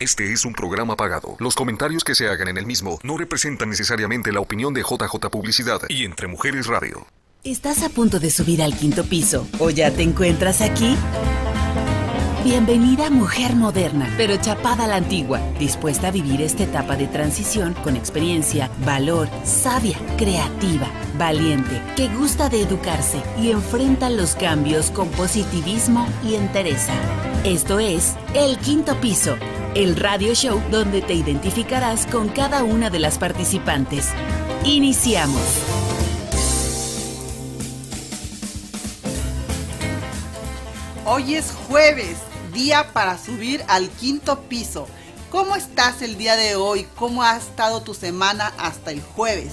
Este es un programa pagado. Los comentarios que se hagan en el mismo no representan necesariamente la opinión de JJ Publicidad y Entre Mujeres Radio. ¿Estás a punto de subir al quinto piso o ya te encuentras aquí? Bienvenida mujer moderna, pero chapada a la antigua, dispuesta a vivir esta etapa de transición con experiencia, valor, sabia, creativa, valiente, que gusta de educarse y enfrenta los cambios con positivismo y entereza. Esto es El Quinto Piso, el radio show donde te identificarás con cada una de las participantes. Iniciamos. Hoy es jueves, día para subir al quinto piso. ¿Cómo estás el día de hoy? ¿Cómo ha estado tu semana hasta el jueves?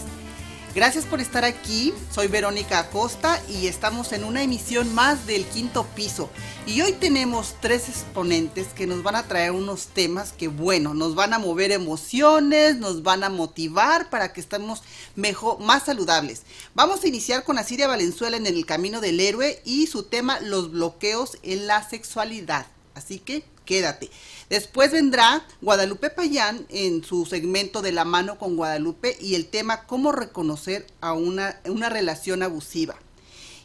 Gracias por estar aquí, soy Verónica Acosta y estamos en una emisión más del quinto piso. Y hoy tenemos tres exponentes que nos van a traer unos temas que, bueno, nos van a mover emociones, nos van a motivar para que estemos mejor, más saludables. Vamos a iniciar con Asiria Valenzuela en el camino del héroe y su tema, los bloqueos en la sexualidad. Así que quédate. Después vendrá Guadalupe Payán en su segmento de la mano con Guadalupe y el tema cómo reconocer a una, una relación abusiva.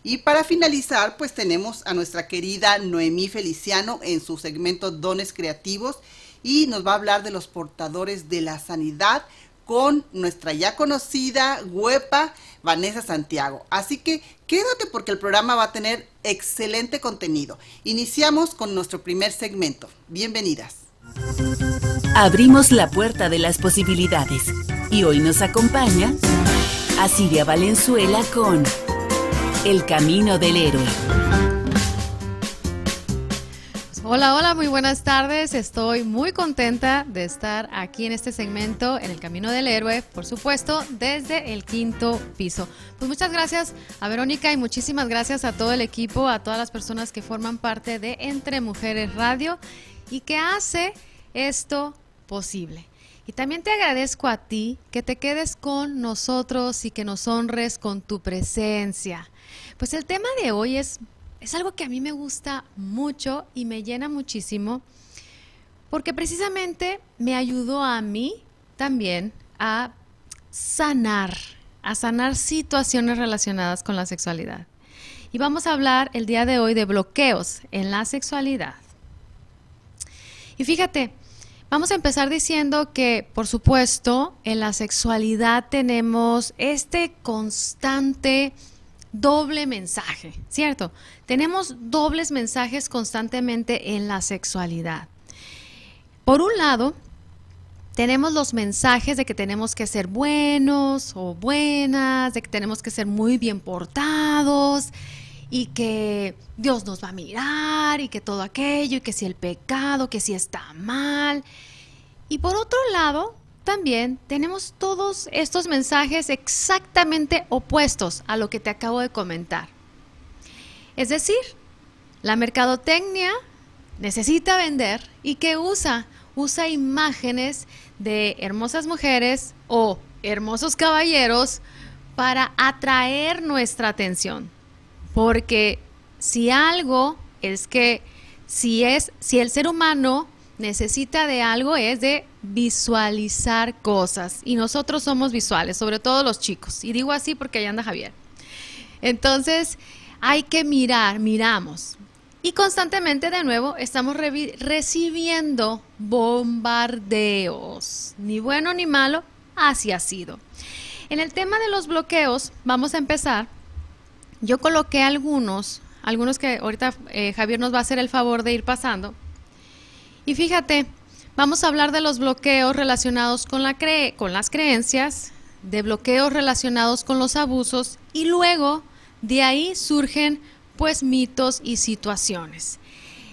Y para finalizar, pues tenemos a nuestra querida Noemí Feliciano en su segmento Dones Creativos y nos va a hablar de los portadores de la sanidad con nuestra ya conocida huepa Vanessa Santiago. Así que quédate porque el programa va a tener excelente contenido. Iniciamos con nuestro primer segmento. Bienvenidas. Abrimos la puerta de las posibilidades y hoy nos acompaña Asiria Valenzuela con El Camino del Héroe. Hola, hola, muy buenas tardes. Estoy muy contenta de estar aquí en este segmento, en el Camino del Héroe, por supuesto, desde el quinto piso. Pues muchas gracias a Verónica y muchísimas gracias a todo el equipo, a todas las personas que forman parte de Entre Mujeres Radio y que hace esto posible. Y también te agradezco a ti que te quedes con nosotros y que nos honres con tu presencia. Pues el tema de hoy es es algo que a mí me gusta mucho y me llena muchísimo porque precisamente me ayudó a mí también a sanar, a sanar situaciones relacionadas con la sexualidad. Y vamos a hablar el día de hoy de bloqueos en la sexualidad. Y fíjate, vamos a empezar diciendo que, por supuesto, en la sexualidad tenemos este constante doble mensaje, ¿cierto? Tenemos dobles mensajes constantemente en la sexualidad. Por un lado, tenemos los mensajes de que tenemos que ser buenos o buenas, de que tenemos que ser muy bien portados y que Dios nos va a mirar y que todo aquello y que si el pecado, que si está mal. Y por otro lado, también tenemos todos estos mensajes exactamente opuestos a lo que te acabo de comentar. Es decir, la mercadotecnia necesita vender y que usa, usa imágenes de hermosas mujeres o hermosos caballeros para atraer nuestra atención. Porque si algo es que si es si el ser humano necesita de algo es de visualizar cosas. Y nosotros somos visuales, sobre todo los chicos. Y digo así porque ahí anda Javier. Entonces, hay que mirar, miramos. Y constantemente de nuevo estamos recibiendo bombardeos. Ni bueno ni malo, así ha sido. En el tema de los bloqueos, vamos a empezar. Yo coloqué algunos, algunos que ahorita eh, Javier nos va a hacer el favor de ir pasando y fíjate, vamos a hablar de los bloqueos relacionados con, la con las creencias, de bloqueos relacionados con los abusos y luego de ahí surgen pues mitos y situaciones.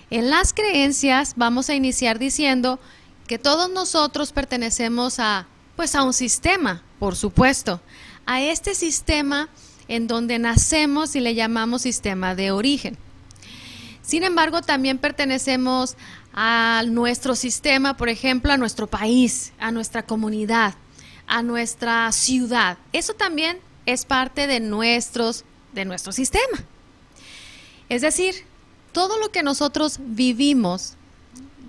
En las creencias vamos a iniciar diciendo que todos nosotros pertenecemos a pues a un sistema, por supuesto, a este sistema en donde nacemos y le llamamos sistema de origen. Sin embargo, también pertenecemos a nuestro sistema, por ejemplo, a nuestro país, a nuestra comunidad, a nuestra ciudad. Eso también es parte de, nuestros, de nuestro sistema. Es decir, todo lo que nosotros vivimos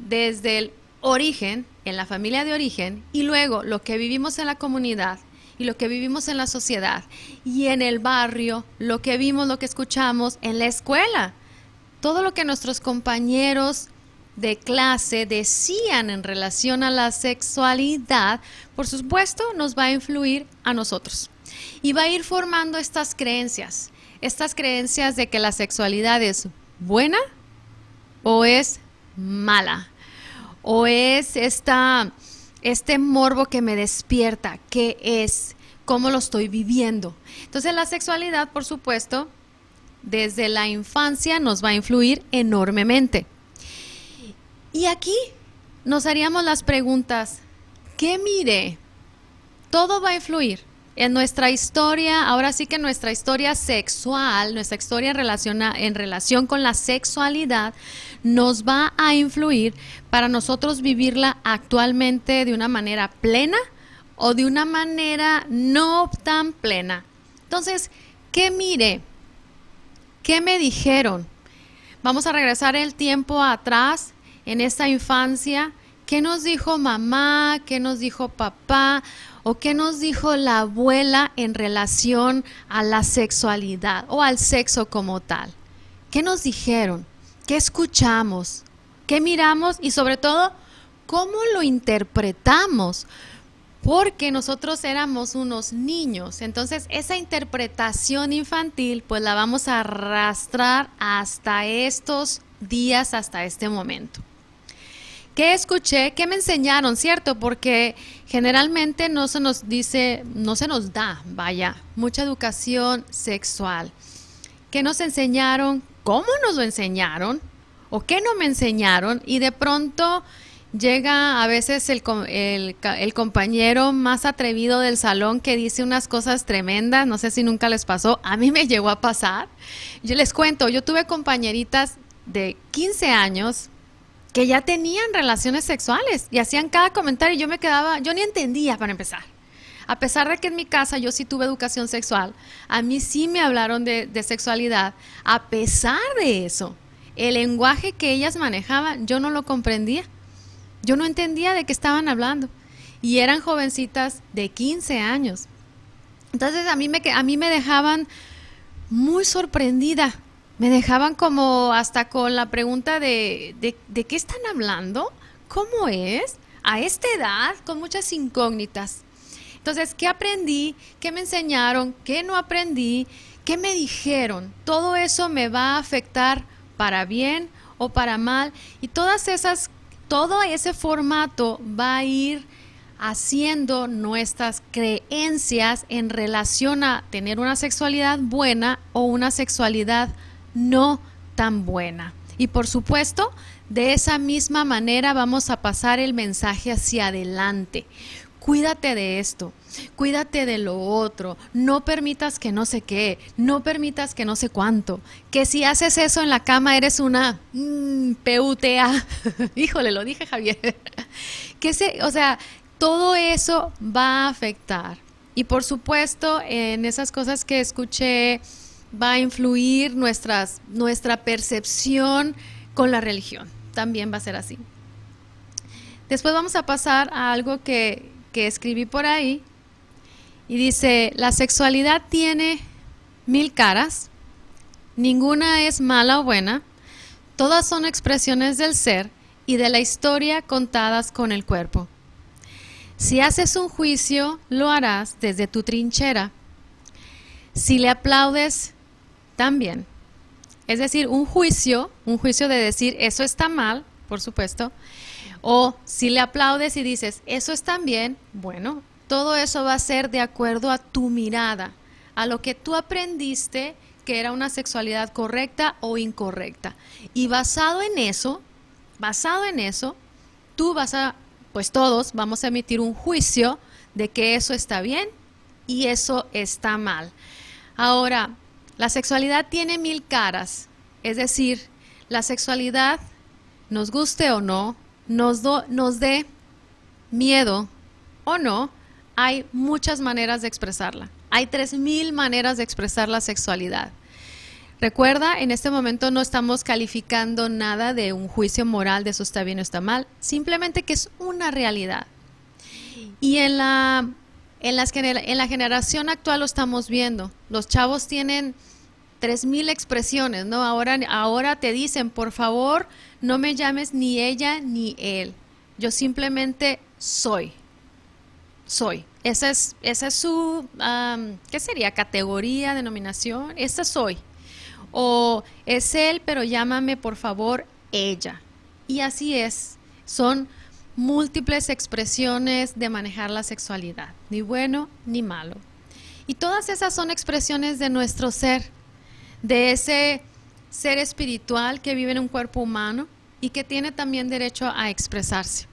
desde el origen, en la familia de origen, y luego lo que vivimos en la comunidad y lo que vivimos en la sociedad y en el barrio, lo que vimos, lo que escuchamos en la escuela, todo lo que nuestros compañeros de clase decían en relación a la sexualidad, por supuesto, nos va a influir a nosotros. Y va a ir formando estas creencias, estas creencias de que la sexualidad es buena o es mala, o es esta, este morbo que me despierta, qué es, cómo lo estoy viviendo. Entonces la sexualidad, por supuesto, desde la infancia nos va a influir enormemente. Y aquí nos haríamos las preguntas, ¿qué mire? Todo va a influir en nuestra historia, ahora sí que nuestra historia sexual, nuestra historia en relación, en relación con la sexualidad, nos va a influir para nosotros vivirla actualmente de una manera plena o de una manera no tan plena. Entonces, ¿qué mire? ¿Qué me dijeron? Vamos a regresar el tiempo atrás en esta infancia? ¿Qué nos dijo mamá? ¿Qué nos dijo papá? ¿O qué nos dijo la abuela en relación a la sexualidad o al sexo como tal? ¿Qué nos dijeron? ¿Qué escuchamos? ¿Qué miramos? Y sobre todo, ¿cómo lo interpretamos? porque nosotros éramos unos niños. Entonces esa interpretación infantil pues la vamos a arrastrar hasta estos días, hasta este momento. ¿Qué escuché? ¿Qué me enseñaron? ¿Cierto? Porque generalmente no se nos dice, no se nos da, vaya, mucha educación sexual. ¿Qué nos enseñaron? ¿Cómo nos lo enseñaron? ¿O qué no me enseñaron? Y de pronto llega a veces el, compañero más atrevido del salón que dice unas cosas tremendas, no sé si nunca les pasó, a mí me llegó a pasar. Yo les cuento, yo tuve compañeritas de 15 años, que ya tenían relaciones sexuales y hacían cada comentario y yo me quedaba, yo ni entendía para empezar. A pesar de que en mi casa yo sí tuve educación sexual, a mí sí me hablaron de, sexualidad, a pesar de eso, el lenguaje que ellas manejaban yo no lo comprendía. Yo no entendía de qué estaban hablando. Y eran jovencitas de 15 años. Entonces a mí me, a mí me dejaban muy sorprendida me dejaban como hasta con la pregunta de, de, qué están hablando? ¿Cómo es? A esta edad, con muchas incógnitas. Entonces, ¿qué aprendí? ¿Qué me enseñaron? ¿Qué no aprendí? ¿Qué me dijeron? Todo eso me va a afectar para bien o para mal. Y todas esas, todo ese formato va a ir haciendo nuestras creencias en relación a tener una sexualidad buena o una sexualidad no tan buena. Y por supuesto, de esa misma manera vamos a pasar el mensaje hacia adelante. Cuídate de esto, cuídate de lo otro, no permitas que no sé qué, no permitas que no sé cuánto, que si haces eso en la cama eres una mm, PUTA. Híjole, lo dije Javier. que se, o sea, todo eso va a afectar. Y por supuesto, en esas cosas que escuché va a influir nuestras, nuestra percepción con la religión. También va a ser así. Después vamos a pasar a algo que, que escribí por ahí. Y dice, la sexualidad tiene mil caras, ninguna es mala o buena, todas son expresiones del ser y de la historia contadas con el cuerpo. Si haces un juicio, lo harás desde tu trinchera. Si le aplaudes, también. Es decir, un juicio, un juicio de decir eso está mal, por supuesto, o si le aplaudes y dices eso está bien, bueno, todo eso va a ser de acuerdo a tu mirada, a lo que tú aprendiste que era una sexualidad correcta o incorrecta. Y basado en eso, basado en eso, tú vas a, pues todos vamos a emitir un juicio de que eso está bien y eso está mal. Ahora, la sexualidad tiene mil caras, es decir, la sexualidad, nos guste o no, nos, nos dé miedo o no, hay muchas maneras de expresarla. Hay tres mil maneras de expresar la sexualidad. Recuerda, en este momento no estamos calificando nada de un juicio moral de eso está bien o está mal, simplemente que es una realidad. Y en la, en, las, en la generación actual lo estamos viendo. Los chavos tienen 3.000 expresiones, ¿no? Ahora, ahora te dicen, por favor, no me llames ni ella ni él. Yo simplemente soy. Soy. Esa es, esa es su, ¿qué sería? Categoría, denominación. Esa soy o es él, pero llámame por favor ella. Y así es, son múltiples expresiones de manejar la sexualidad, ni bueno ni malo. Y todas esas son expresiones de nuestro ser, de ese ser espiritual que vive en un cuerpo humano y que tiene también derecho a expresarse.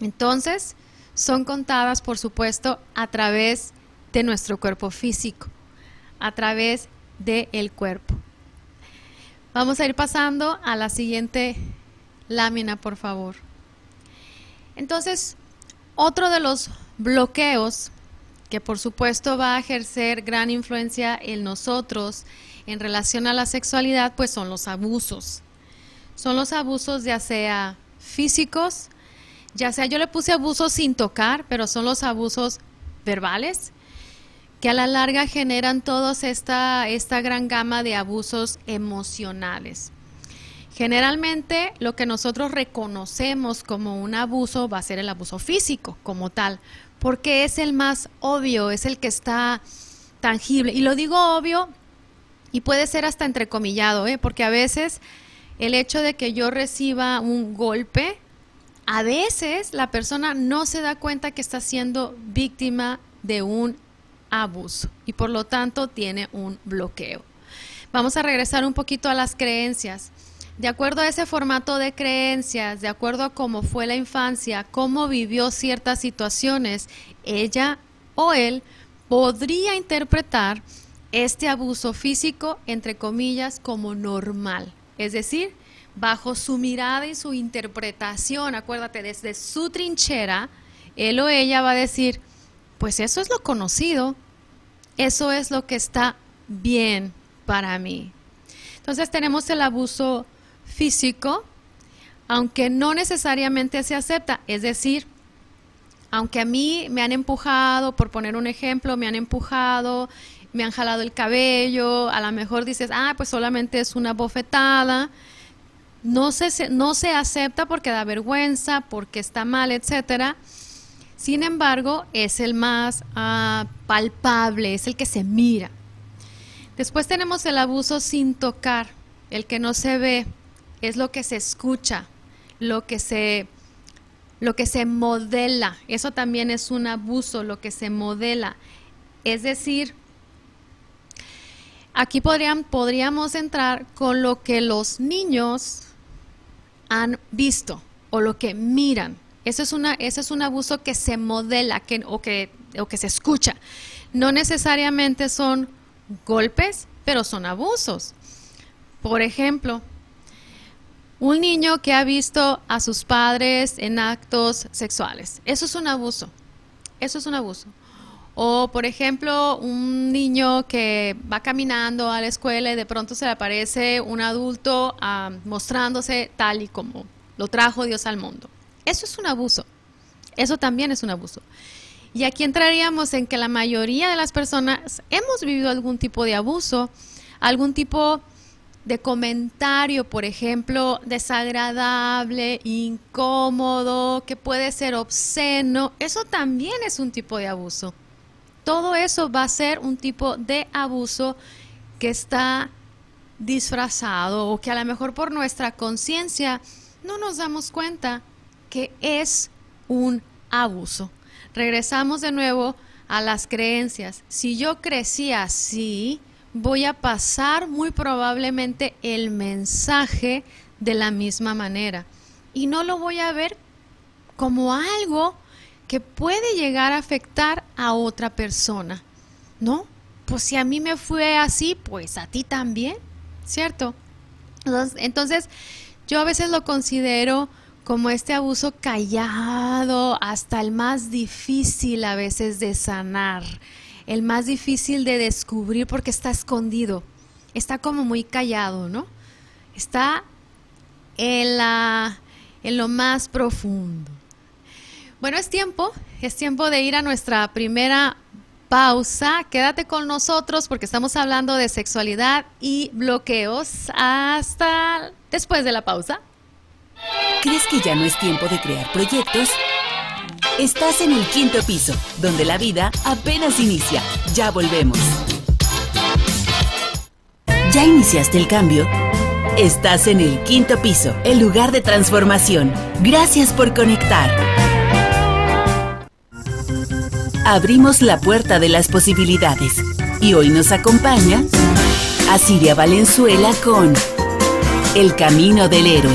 Entonces, son contadas, por supuesto, a través de nuestro cuerpo físico, a través del cuerpo. Vamos a ir pasando a la siguiente lámina, por favor. Entonces, otro de los bloqueos que por supuesto va a ejercer gran influencia en nosotros en relación a la sexualidad, pues son los abusos. Son los abusos ya sea físicos, ya sea yo le puse abusos sin tocar, pero son los abusos verbales, que a la larga generan todos esta, esta gran gama de abusos emocionales. Generalmente lo que nosotros reconocemos como un abuso va a ser el abuso físico como tal, porque es el más obvio, es el que está tangible. Y lo digo obvio y puede ser hasta entrecomillado, ¿eh? porque a veces el hecho de que yo reciba un golpe, a veces la persona no se da cuenta que está siendo víctima de un abuso y por lo tanto tiene un bloqueo. Vamos a regresar un poquito a las creencias. De acuerdo a ese formato de creencias, de acuerdo a cómo fue la infancia, cómo vivió ciertas situaciones, ella o él podría interpretar este abuso físico, entre comillas, como normal. Es decir, bajo su mirada y su interpretación, acuérdate, desde su trinchera, él o ella va a decir, pues eso es lo conocido, eso es lo que está bien para mí. Entonces tenemos el abuso físico, aunque no necesariamente se acepta, es decir, aunque a mí me han empujado, por poner un ejemplo, me han empujado, me han jalado el cabello, a lo mejor dices, ah, pues solamente es una bofetada, no se, no se acepta porque da vergüenza, porque está mal, etcétera. Sin embargo, es el más ah, palpable, es el que se mira. Después tenemos el abuso sin tocar, el que no se ve, es lo que se escucha, lo que se, lo que se modela. Eso también es un abuso, lo que se modela. Es decir, aquí podrían, podríamos entrar con lo que los niños han visto o lo que miran. Eso es, una, es un abuso que se modela que, o, que, o que se escucha. No necesariamente son golpes, pero son abusos. Por ejemplo, un niño que ha visto a sus padres en actos sexuales. Eso es un abuso. Eso es un abuso. O, por ejemplo, un niño que va caminando a la escuela y de pronto se le aparece un adulto ah, mostrándose tal y como lo trajo Dios al mundo. Eso es un abuso. Eso también es un abuso. Y aquí entraríamos en que la mayoría de las personas hemos vivido algún tipo de abuso, algún tipo de comentario, por ejemplo, desagradable, incómodo, que puede ser obsceno. Eso también es un tipo de abuso. Todo eso va a ser un tipo de abuso que está disfrazado o que a lo mejor por nuestra conciencia no nos damos cuenta que es un abuso. Regresamos de nuevo a las creencias. Si yo crecí así, voy a pasar muy probablemente el mensaje de la misma manera. Y no lo voy a ver como algo que puede llegar a afectar a otra persona. ¿No? Pues si a mí me fue así, pues a ti también, ¿cierto? Entonces, yo a veces lo considero como este abuso callado, hasta el más difícil a veces de sanar, el más difícil de descubrir porque está escondido. está como muy callado, ¿no? Está en, la, en lo más profundo. Bueno, es tiempo, es tiempo de ir a nuestra primera pausa. Quédate con nosotros porque estamos hablando de sexualidad y bloqueos hasta después de la pausa. ¿Crees que ya no es tiempo de crear proyectos? Estás en el quinto piso, donde la vida apenas inicia. Ya volvemos. ¿Ya iniciaste el cambio? Estás en el quinto piso, el lugar de transformación. Gracias por conectar. Abrimos la puerta de las posibilidades y hoy nos acompaña Asiria Valenzuela con El Camino del Héroe.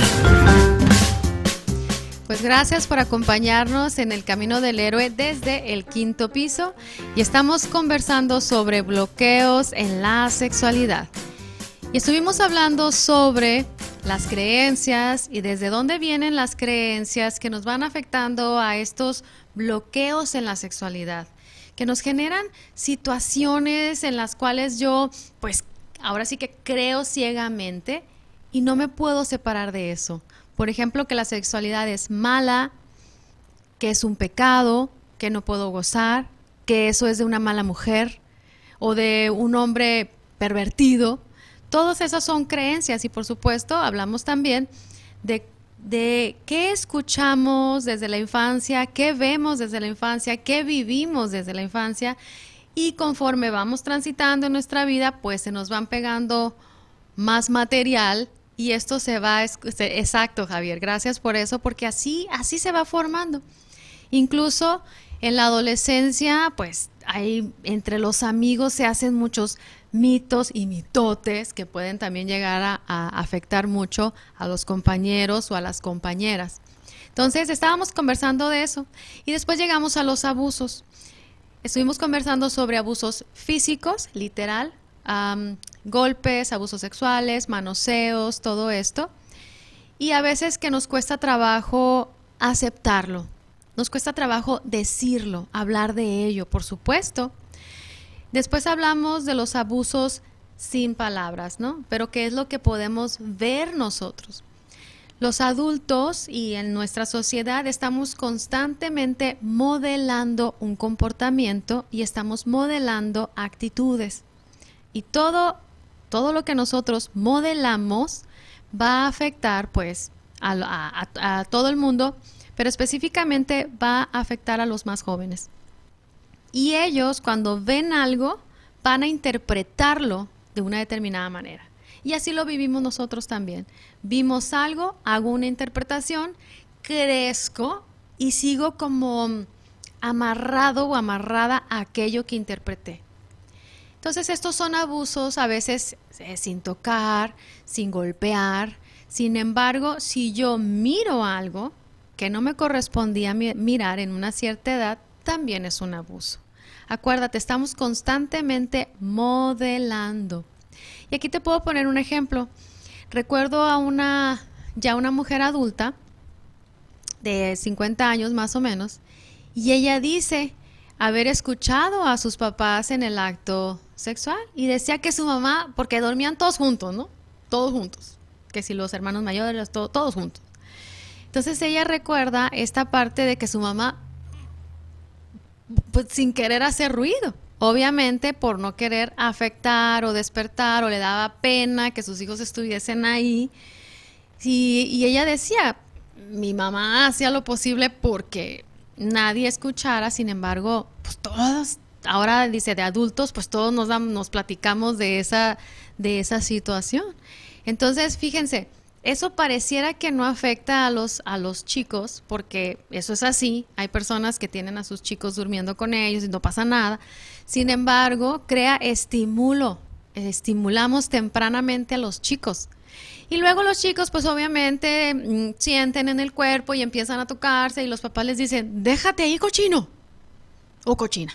Pues gracias por acompañarnos en el Camino del Héroe desde el quinto piso y estamos conversando sobre bloqueos en la sexualidad. Y estuvimos hablando sobre las creencias y desde dónde vienen las creencias que nos van afectando a estos bloqueos en la sexualidad, que nos generan situaciones en las cuales yo, pues ahora sí que creo ciegamente y no me puedo separar de eso. Por ejemplo, que la sexualidad es mala, que es un pecado, que no puedo gozar, que eso es de una mala mujer o de un hombre pervertido. Todas esas son creencias y por supuesto hablamos también de, de qué escuchamos desde la infancia, qué vemos desde la infancia, qué vivimos desde la infancia y conforme vamos transitando en nuestra vida, pues se nos van pegando más material y esto se va, exacto Javier, gracias por eso, porque así, así se va formando. Incluso en la adolescencia, pues hay, entre los amigos se hacen muchos mitos y mitotes que pueden también llegar a, afectar mucho a los compañeros o a las compañeras. Entonces estábamos conversando de eso y después llegamos a los abusos. Estuvimos conversando sobre abusos físicos, literal, golpes, abusos sexuales, manoseos, todo esto. Y a veces que nos cuesta trabajo aceptarlo, nos cuesta trabajo decirlo, hablar de ello, por supuesto. Después hablamos de los abusos sin palabras, ¿no? Pero ¿qué es lo que podemos ver nosotros? Los adultos y en nuestra sociedad estamos constantemente modelando un comportamiento y estamos modelando actitudes. Y todo, todo lo que nosotros modelamos va a afectar pues a, todo el mundo, pero específicamente va a afectar a los más jóvenes. Y ellos cuando ven algo van a interpretarlo de una determinada manera. Y así lo vivimos nosotros también. Vimos algo, hago una interpretación, crezco y sigo como amarrado o amarrada a aquello que interpreté. Entonces estos son abusos a veces eh, sin tocar, sin golpear. Sin embargo, si yo miro algo que no me correspondía mirar en una cierta edad, también es un abuso. Acuérdate, estamos constantemente modelando. Y aquí te puedo poner un ejemplo. Recuerdo a una, ya una mujer adulta de 50 años más o menos, y ella dice haber escuchado a sus papás en el acto sexual y decía que su mamá, porque dormían todos juntos, ¿no? Todos juntos, que si los hermanos mayores, todos juntos. Entonces ella recuerda esta parte de que su mamá, pues sin querer hacer ruido, obviamente por no querer afectar o despertar o le daba pena que sus hijos estuviesen ahí. Y, ella decía, mi mamá hacía lo posible porque nadie escuchara, sin embargo, pues todos ahora dice de adultos, pues todos nos, nos platicamos de esa, de esa situación. Entonces, fíjense, eso pareciera que no afecta a los, a los chicos, porque eso es así. Hay personas que tienen a sus chicos durmiendo con ellos y no pasa nada. Sin embargo, crea estímulo. Estimulamos tempranamente a los chicos. Y luego los chicos, pues obviamente, mm, sienten en el cuerpo y empiezan a tocarse y los papás les dicen, déjate ahí, cochino o cochina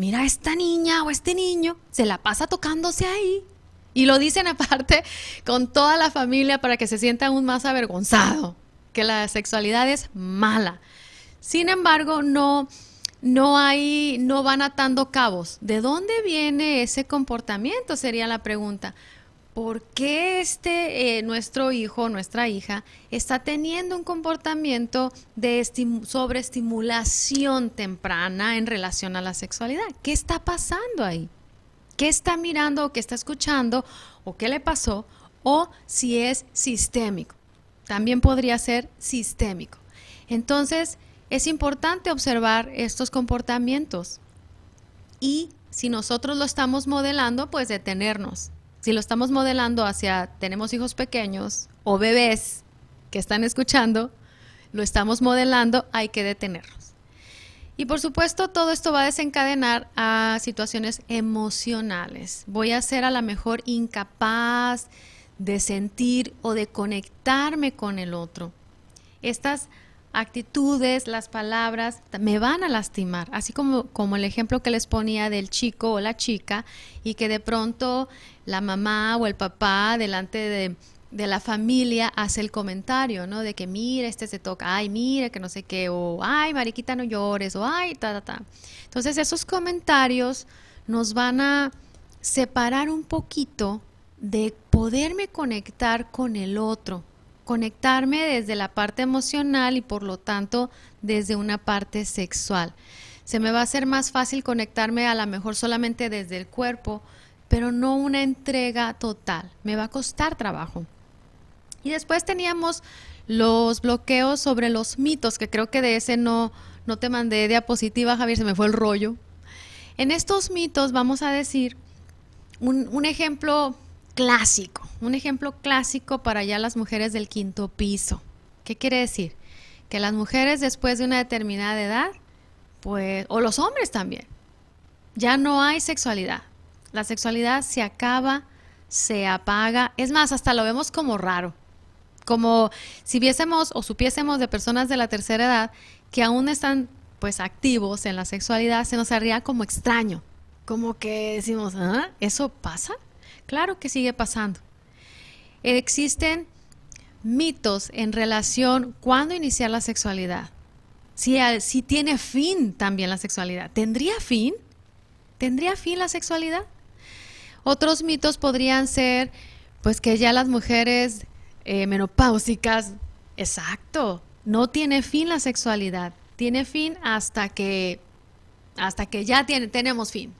mira, esta niña o este niño se la pasa tocándose ahí. Y lo dicen aparte con toda la familia para que se sienta aún más avergonzado, que la sexualidad es mala. Sin embargo, no, no hay, no van atando cabos. ¿De dónde viene ese comportamiento? Sería la pregunta. ¿por qué este, eh, nuestro hijo, nuestra hija, está teniendo un comportamiento de sobreestimulación temprana en relación a la sexualidad? ¿Qué está pasando ahí? ¿Qué está mirando o qué está escuchando o qué le pasó? O si es sistémico. También podría ser sistémico. Entonces, es importante observar estos comportamientos y si nosotros lo estamos modelando, pues detenernos si lo estamos modelando hacia tenemos hijos pequeños o bebés que están escuchando, lo estamos modelando, hay que detenernos. Y por supuesto, todo esto va a desencadenar a situaciones emocionales. Voy a ser a lo mejor incapaz de sentir o de conectarme con el otro. Estas actitudes, las palabras me van a lastimar, así como, como el ejemplo que les ponía del chico o la chica y que de pronto la mamá o el papá delante de, de la familia hace el comentario, ¿no? De que mira, este se toca, ay, mira, que no sé qué, o ay, mariquita, no llores, o ay, ta, ta, ta. Entonces esos comentarios nos van a separar un poquito de poderme conectar con el otro, conectarme desde la parte emocional y por lo tanto desde una parte sexual. Se me va a hacer más fácil conectarme a lo mejor solamente desde el cuerpo, pero no una entrega total. Me va a costar trabajo. Y después teníamos los bloqueos sobre los mitos, que creo que de ese no, no te mandé diapositiva, Javier, se me fue el rollo. En estos mitos vamos a decir un, un ejemplo clásico, un ejemplo clásico para ya las mujeres del quinto piso. ¿Qué quiere decir? Que las mujeres después de una determinada edad, pues, o los hombres también, ya no hay sexualidad. La sexualidad se acaba, se apaga, es más, hasta lo vemos como raro. Como si viésemos o supiésemos de personas de la tercera edad que aún están pues activos en la sexualidad, se nos haría como extraño. Como que decimos, ¿ah? ¿Eso pasa? Claro que sigue pasando. Existen mitos en relación cuándo iniciar la sexualidad. Si, si tiene fin también la sexualidad. ¿Tendría fin? ¿Tendría fin la sexualidad? Otros mitos podrían ser, pues que ya las mujeres eh, menopáusicas, exacto, no tiene fin la sexualidad, tiene fin hasta que, hasta que ya tiene, tenemos fin.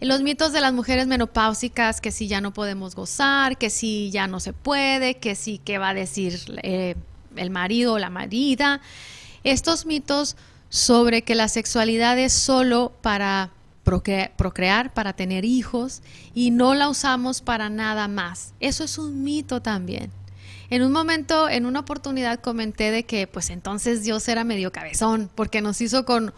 Los mitos de las mujeres menopáusicas, que si ya no podemos gozar, que si ya no se puede, que si qué va a decir eh, el marido o la marida. Estos mitos sobre que la sexualidad es solo para procrear, para tener hijos y no la usamos para nada más. Eso es un mito también. En un momento, en una oportunidad comenté de que pues entonces Dios era medio cabezón porque nos hizo con,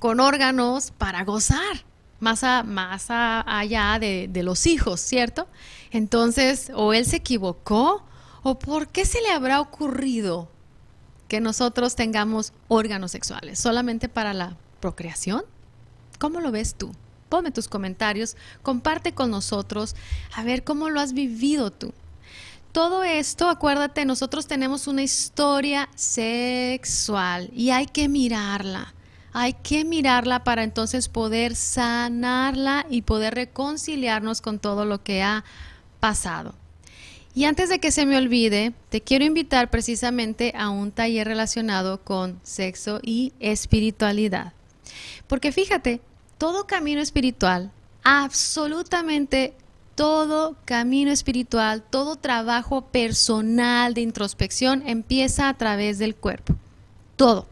con órganos para gozar más, más allá de, de los hijos, ¿cierto? Entonces, o él se equivocó, o por qué se le habrá ocurrido que nosotros tengamos órganos sexuales solamente para la procreación? ¿Cómo lo ves tú? Ponme tus comentarios, comparte con nosotros, a ver cómo lo has vivido tú. Todo esto, acuérdate, nosotros tenemos una historia sexual y hay que mirarla hay que mirarla para entonces poder sanarla y poder reconciliarnos con todo lo que ha pasado. Y antes de que se me olvide, te quiero invitar precisamente a un taller relacionado con sexo y espiritualidad. Porque fíjate, todo camino espiritual, absolutamente todo camino espiritual, todo trabajo personal de introspección empieza a través del cuerpo. Todo.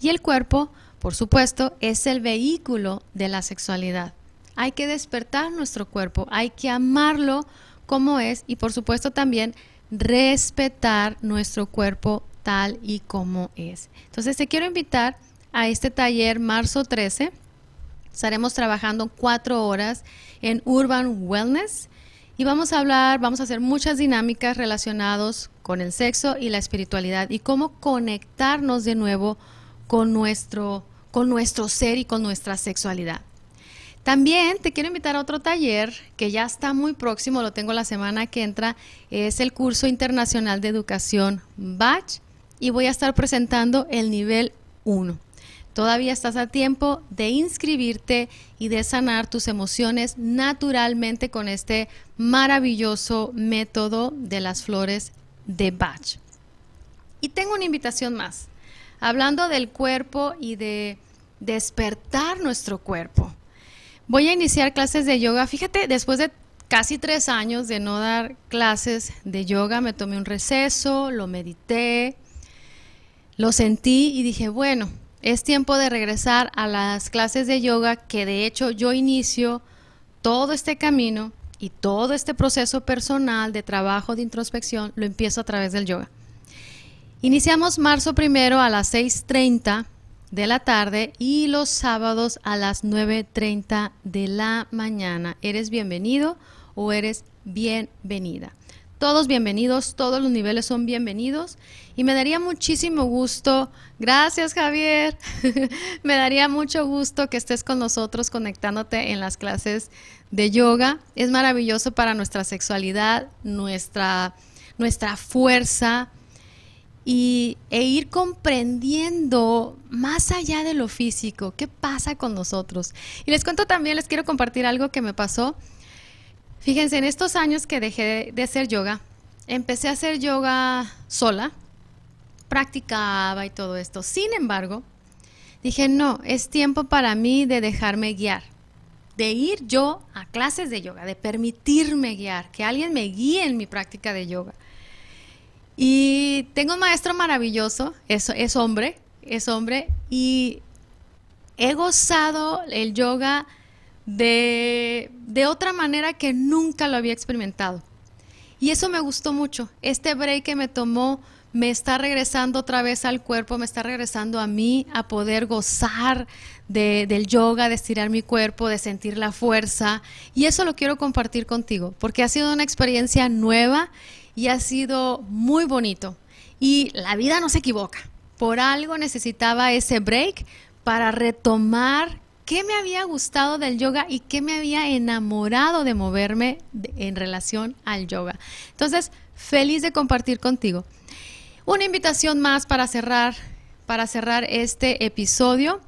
Y el cuerpo por supuesto, es el vehículo de la sexualidad. Hay que despertar nuestro cuerpo, hay que amarlo como es y por supuesto también respetar nuestro cuerpo tal y como es. Entonces te quiero invitar a este taller marzo 13. Estaremos trabajando cuatro horas en Urban Wellness y vamos a hablar, vamos a hacer muchas dinámicas relacionadas con el sexo y la espiritualidad y cómo conectarnos de nuevo con nuestro con nuestro ser y con nuestra sexualidad. También te quiero invitar a otro taller que ya está muy próximo, lo tengo la semana que entra, es el curso internacional de educación BACH y voy a estar presentando el nivel 1. Todavía estás a tiempo de inscribirte y de sanar tus emociones naturalmente con este maravilloso método de las flores de Bach. Y tengo una invitación más, hablando del cuerpo y de despertar nuestro cuerpo. Voy a iniciar clases de yoga. Fíjate, después de casi tres años de no dar clases de yoga, me tomé un receso, lo medité, lo sentí y dije, bueno, es tiempo de regresar a las clases de yoga que de hecho yo inicio todo este camino y todo este proceso personal de trabajo de introspección lo empiezo a través del yoga. Iniciamos marzo primero a las 6.30 de la tarde y los sábados a las 9.30 de la mañana. ¿Eres bienvenido o eres bienvenida? Todos bienvenidos, todos los niveles son bienvenidos y me daría muchísimo gusto, gracias Javier, me daría mucho gusto que estés con nosotros conectándote en las clases de yoga. Es maravilloso para nuestra sexualidad, nuestra, nuestra fuerza, y, e ir comprendiendo más allá de lo físico, qué pasa con nosotros. Y les cuento también, les quiero compartir algo que me pasó. Fíjense, en estos años que dejé de hacer yoga, empecé a hacer yoga sola, practicaba y todo esto. Sin embargo, dije, no, es tiempo para mí de dejarme guiar, de ir yo a clases de yoga, de permitirme guiar, que alguien me guíe en mi práctica de yoga. Y tengo un maestro maravilloso, es, es hombre, es hombre, y he gozado el yoga de, de otra manera que nunca lo había experimentado. Y eso me gustó mucho. Este break que me tomó me está regresando otra vez al cuerpo, me está regresando a mí a poder gozar de, del yoga, de estirar mi cuerpo, de sentir la fuerza. Y eso lo quiero compartir contigo, porque ha sido una experiencia nueva y ha sido muy bonito. Y la vida no se equivoca. Por algo necesitaba ese break para retomar qué me había gustado del yoga y qué me había enamorado de moverme en relación al yoga. Entonces, feliz de compartir contigo. Una invitación más para cerrar, para cerrar este episodio.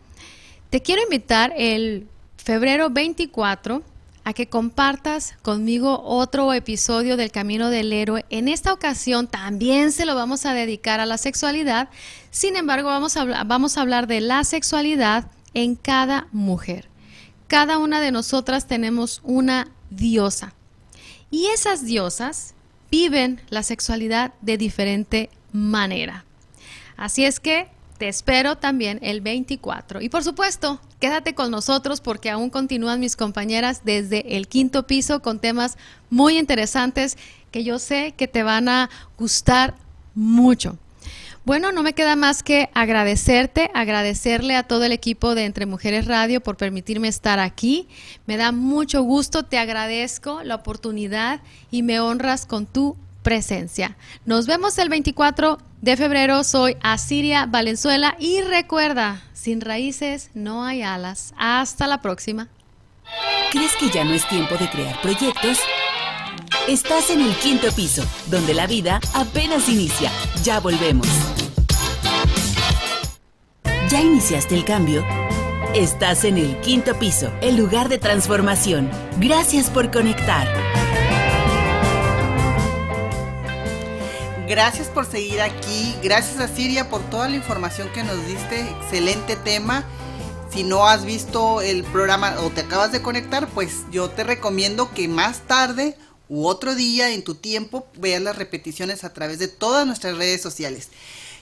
Te quiero invitar el febrero 24 a que compartas conmigo otro episodio del Camino del Héroe. En esta ocasión también se lo vamos a dedicar a la sexualidad. Sin embargo, vamos a, vamos a hablar de la sexualidad en cada mujer. Cada una de nosotras tenemos una diosa. Y esas diosas viven la sexualidad de diferente manera. Así es que te espero también el 24. Y por supuesto, quédate con nosotros porque aún continúan mis compañeras desde el quinto piso con temas muy interesantes que yo sé que te van a gustar mucho. Bueno, no me queda más que agradecerte, agradecerle a todo el equipo de Entre Mujeres Radio por permitirme estar aquí. Me da mucho gusto, te agradezco la oportunidad y me honras con tu presencia. Nos vemos el 24 de febrero. Soy Asiria Valenzuela y recuerda, sin raíces no hay alas. Hasta la próxima. ¿Crees que ya no es tiempo de crear proyectos? Estás en el quinto piso, donde la vida apenas inicia. Ya volvemos. ¿Ya iniciaste el cambio? Estás en el quinto piso, el lugar de transformación. Gracias por conectar. Gracias por seguir aquí. Gracias a Siria por toda la información que nos diste. Excelente tema. Si no has visto el programa o te acabas de conectar, pues yo te recomiendo que más tarde u otro día en tu tiempo veas las repeticiones a través de todas nuestras redes sociales.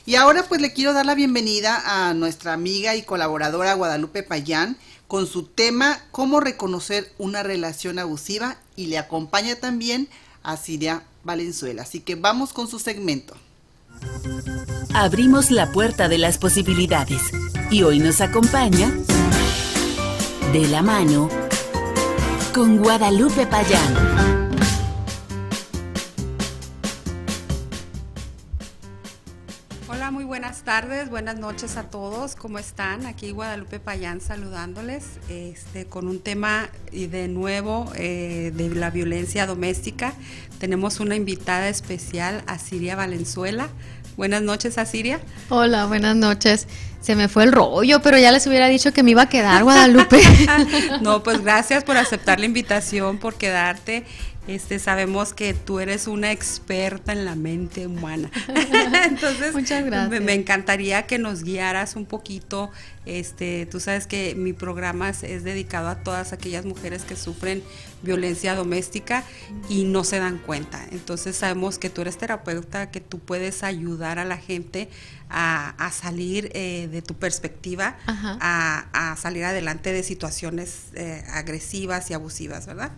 Y ahora pues le quiero dar la bienvenida a nuestra amiga y colaboradora Guadalupe Payán con su tema Cómo reconocer una relación abusiva y le acompaña también a Siria Valenzuela. Así que vamos con su segmento. Abrimos la puerta de las posibilidades y hoy nos acompaña de la mano con Guadalupe Payán. Buenas tardes, buenas noches a todos. ¿Cómo están? Aquí Guadalupe Payán saludándoles este, con un tema y de nuevo eh, de la violencia doméstica. Tenemos una invitada especial, Asiria Valenzuela. Buenas noches, Asiria. Hola, buenas noches. Se me fue el rollo, pero ya les hubiera dicho que me iba a quedar, Guadalupe. no, pues gracias por aceptar la invitación, por quedarte. Este, sabemos que tú eres una experta en la mente humana. Entonces, Muchas gracias. Me, encantaría que nos guiaras un poquito. Este, tú sabes que mi programa es, es, dedicado a todas aquellas mujeres que sufren violencia doméstica y no se dan cuenta. Entonces sabemos que tú eres terapeuta, que tú puedes ayudar a la gente a, a salir eh, de tu perspectiva, a, a, salir adelante de situaciones eh, agresivas y abusivas, ¿verdad?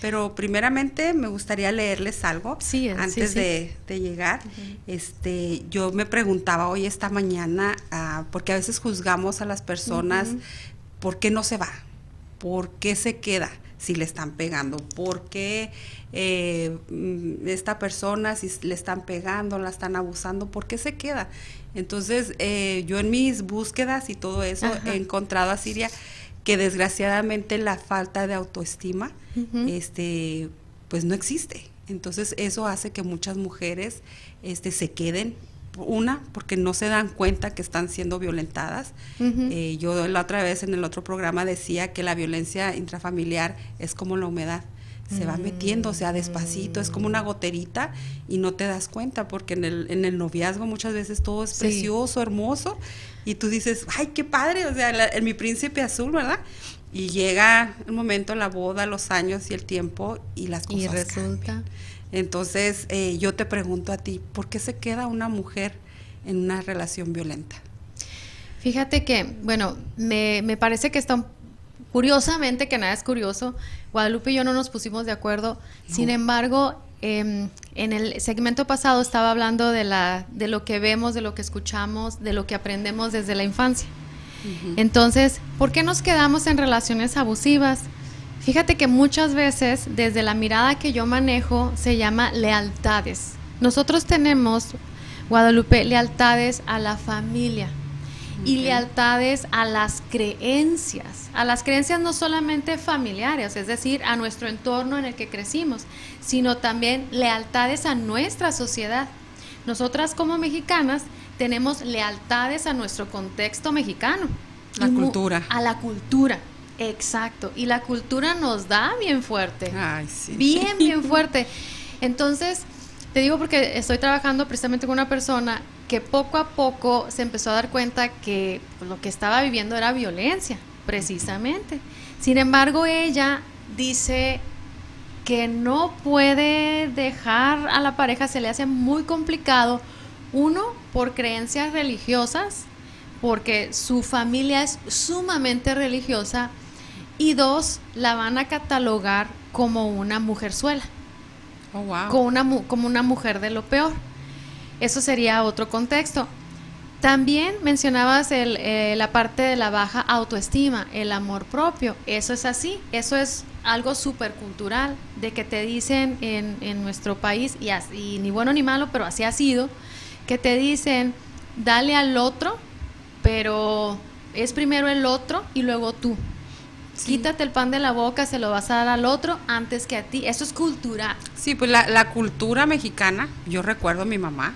Pero primeramente me gustaría leerles algo sí, antes sí, sí. De, de, llegar. Uh -huh. Este, yo me preguntaba hoy esta mañana, uh, porque a veces juzgamos a las personas, uh -huh. ¿por qué no se va? ¿Por qué se queda? si le están pegando, por qué eh, esta persona, si le están pegando, la están abusando, por qué se queda. Entonces, eh, yo en mis búsquedas y todo eso Ajá. he encontrado a Siria que desgraciadamente la falta de autoestima, Uh -huh. este, pues no existe. Entonces, eso hace que muchas mujeres este, se queden una, porque no se dan cuenta que están siendo violentadas. Uh -huh. eh, yo la otra vez en el otro programa decía que la violencia intrafamiliar es como la humedad. Se va metiendo, o sea, despacito, es como una goterita y no te das cuenta porque en el, en el noviazgo muchas veces todo es Sí. precioso, hermoso y tú dices, ay, qué padre, o sea, la- en mi príncipe azul, ¿verdad? Y llega el momento, la boda, los años y el tiempo y las cosas Y cambian. Entonces, eh, yo te pregunto a ti, ¿por qué se queda una mujer en una relación violenta? Fíjate que, bueno, me, me parece que está curiosamente, que nada es curioso, Guadalupe y yo no nos pusimos de acuerdo. Sin embargo, em, en el segmento pasado estaba hablando de, la, de lo que vemos, de lo que escuchamos, de lo que aprendemos desde la infancia. Entonces, ¿por qué nos quedamos en relaciones abusivas? Fíjate que muchas veces, desde la mirada que yo manejo, se llama lealtades. Nosotros tenemos, Guadalupe, lealtades a la familia y lealtades a las creencias, a las creencias no solamente familiares, es decir, a nuestro entorno en el que crecimos, sino también lealtades a nuestra sociedad. Nosotras como mexicanas tenemos lealtades a nuestro contexto mexicano. La cultura. A la cultura, exacto. Y la cultura nos da bien fuerte. Ay, sí. Bien, bien fuerte. Entonces, te digo porque estoy trabajando precisamente con una persona que poco a poco se empezó a dar cuenta que lo que estaba viviendo era violencia, precisamente. Sin embargo, ella dice que no puede dejar a la pareja, se le hace muy complicado, uno, por creencias religiosas, porque su familia es sumamente religiosa, y dos, la van a catalogar como una mujerzuela Oh, wow. como una, mu- como una mujer de lo peor. Eso sería otro contexto. También mencionabas el, eh, la parte de la baja autoestima, el amor propio. Eso es así, eso es algo súper cultural, de que te dicen en, en nuestro país, y, as- y ni bueno ni malo, pero así ha sido, que te dicen, dale al otro, pero es primero el otro y luego tú. Sí. Quítate el pan de la boca, se lo vas a dar al otro antes que a ti. Eso es cultural. Sí, pues la, la cultura mexicana, yo recuerdo a mi mamá,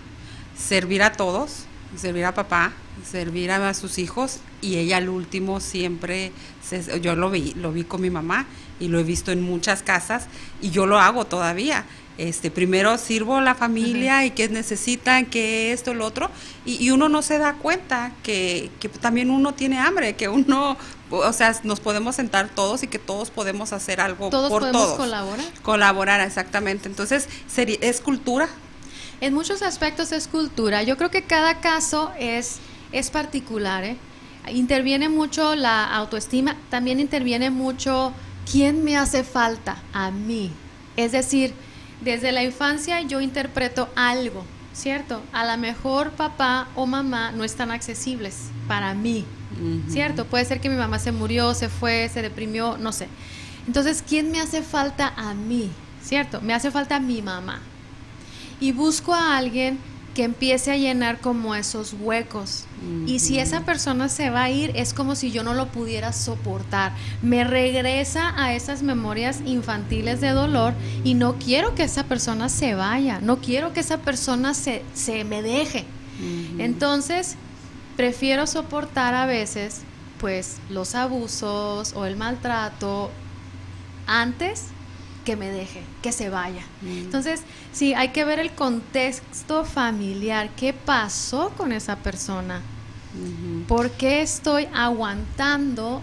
servir a todos, servir a papá, servir a sus hijos y ella al último siempre, se- yo lo vi, lo vi con mi mamá y lo he visto en muchas casas y yo lo hago todavía. Este, primero sirvo a la familia y que necesitan, que esto, lo otro, y, y uno no se da cuenta que, que también uno tiene hambre, que uno, o sea, nos podemos sentar todos y que todos podemos hacer algo Todos por podemos todos. colaborar. Colaborar, exactamente. Entonces, es cultura. En muchos aspectos es cultura. Yo creo que cada caso es, es particular. ¿eh? Interviene mucho la autoestima, también interviene mucho quién me hace falta a mí. Es decir, desde la infancia yo interpreto algo, ¿cierto? A lo mejor papá o mamá no están accesibles para mí, ¿cierto? Puede ser que mi mamá se murió, se fue, se deprimió, no sé. Entonces, ¿quién me hace falta a mí? ¿Cierto? Me hace falta mi mamá y busco a alguien que empiece a llenar como esos huecos. Y si esa persona se va a ir, es como si yo no lo pudiera soportar. Me regresa a esas memorias infantiles de dolor y no quiero que esa persona se vaya, no quiero que esa persona se, se me deje. Entonces, prefiero soportar a veces pues los abusos o el maltrato antes que me deje, que se vaya. Mm. Entonces, sí, hay que ver el contexto familiar, qué pasó con esa persona, Ujú. por qué estoy aguantando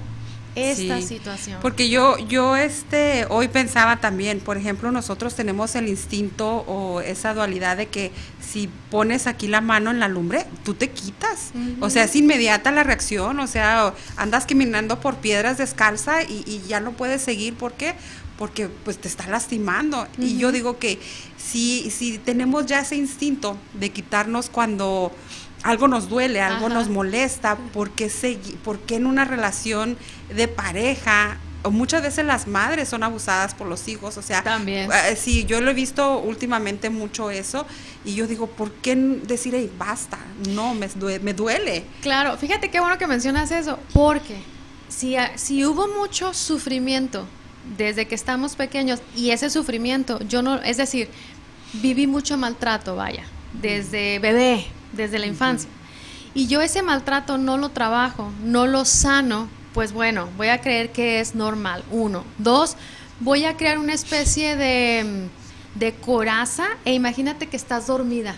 esta Sí, situación. Porque yo, yo este, hoy pensaba también, por ejemplo, nosotros tenemos el instinto o esa dualidad de que si pones aquí la mano en la lumbre, tú te quitas. O sea, es inmediata la reacción, o sea, andas caminando por piedras descalza y, y ya no puedes seguir. ¿Por qué? Porque pues te está lastimando. Y yo digo que si, si tenemos ya ese instinto de quitarnos cuando algo nos duele, algo Ajá. nos molesta, ¿por qué, segui- por qué en una relación de pareja, o muchas veces las madres son abusadas por los hijos, o sea, También. eh, sí, yo lo he visto últimamente mucho eso, y yo digo, ¿por qué decir, "Ey, basta? No, me, due- me duele. Claro, fíjate qué bueno que mencionas eso, porque si, ha- si hubo mucho sufrimiento desde que estamos pequeños y ese sufrimiento, yo no, es decir, viví mucho maltrato, vaya, desde bebé, desde la infancia. Y yo ese maltrato no lo trabajo, no lo sano, pues bueno, voy a creer que es normal, uno. Dos, voy a crear una especie de, mm, de coraza e imagínate que estás dormida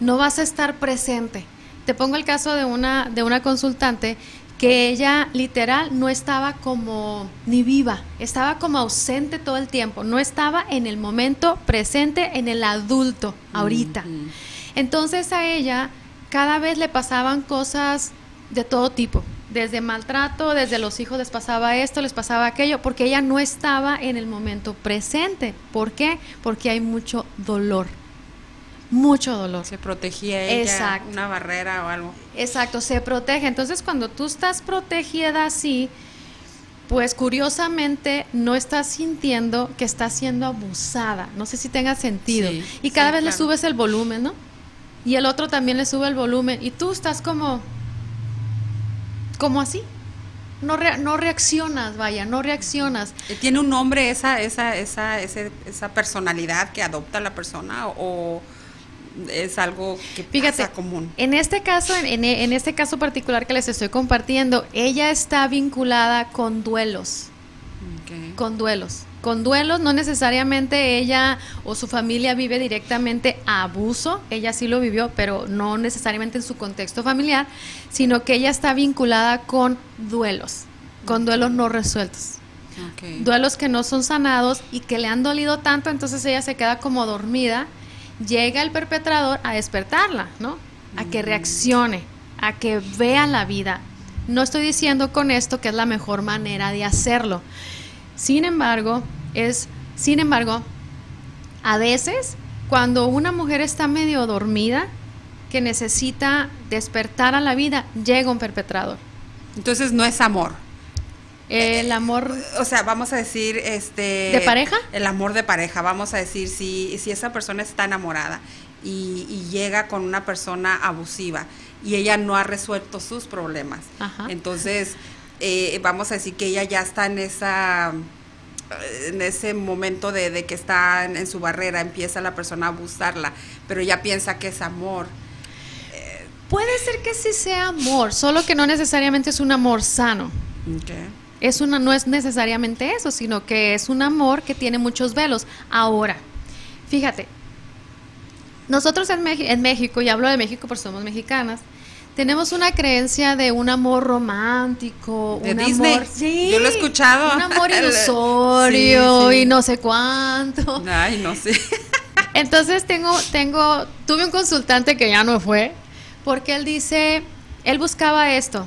no vas a estar presente. Te pongo el caso de una, de una consultante que ella literal no estaba como ni viva, estaba como ausente todo el tiempo, no estaba en el momento presente, en el adulto, ahorita. Entonces a ella cada vez le pasaban cosas de todo tipo, desde maltrato, desde los hijos les pasaba esto, les pasaba aquello, porque ella no estaba en el momento presente. ¿Por qué? Porque hay mucho dolor, mucho dolor. Se protegía ella, Exacto. una barrera o algo. Exacto, se protege. Entonces, cuando tú estás protegida así, pues curiosamente no estás sintiendo que estás siendo abusada. No sé si tenga sentido. Sí, y cada sí, vez le subes el volumen, ¿no? Y el otro también le sube el volumen. Y tú estás como. como así. No, rea- no reaccionas, vaya, no reaccionas. Eh, ¿Tiene un nombre esa, esa, esa, ese- esa personalidad que adopta la persona o es algo que Fíjate, pasa común? en este caso, en, en- en este caso particular que les estoy compartiendo, ella está vinculada con duelos. Con duelos. Con duelos, no necesariamente ella o su familia vive directamente a abuso, ella sí lo vivió, pero no necesariamente en su contexto familiar, sino que ella está vinculada con duelos, con duelos no resueltos, duelos que no son sanados y que le han dolido tanto, entonces ella se queda como dormida, llega el perpetrador a despertarla, ¿no? A que reaccione, a que vea la vida. No estoy diciendo con esto que es la mejor manera de hacerlo. Sin embargo, es, sin embargo, a veces cuando una mujer está medio dormida, que necesita despertar a la vida, llega un perpetrador. Entonces no es amor. El amor O sea, vamos a decir, este... ¿De pareja? El amor de pareja, vamos a decir, si, si esa persona está enamorada y, y llega con una persona abusiva y ella no ha resuelto sus problemas. Ajá. Entonces, eh, vamos a decir que ella ya está en esa en ese momento de, de que está en, en su barrera, empieza la persona a abusarla, pero ella piensa que es amor. puede ser que sí sea amor, solo que no necesariamente es un amor sano. Es una, no es necesariamente eso, sino que es un amor que tiene muchos velos. Ahora, fíjate, nosotros en, en México, y hablo de México porque somos mexicanas, tenemos una creencia de un amor romántico, De un Disney. amor, sí, Yo lo he escuchado. un amor ilusorio sí, sí. y no sé cuánto. Ay, no sé. Entonces tengo, tengo, tuve un consultante que ya no fue, porque él dice, él buscaba esto.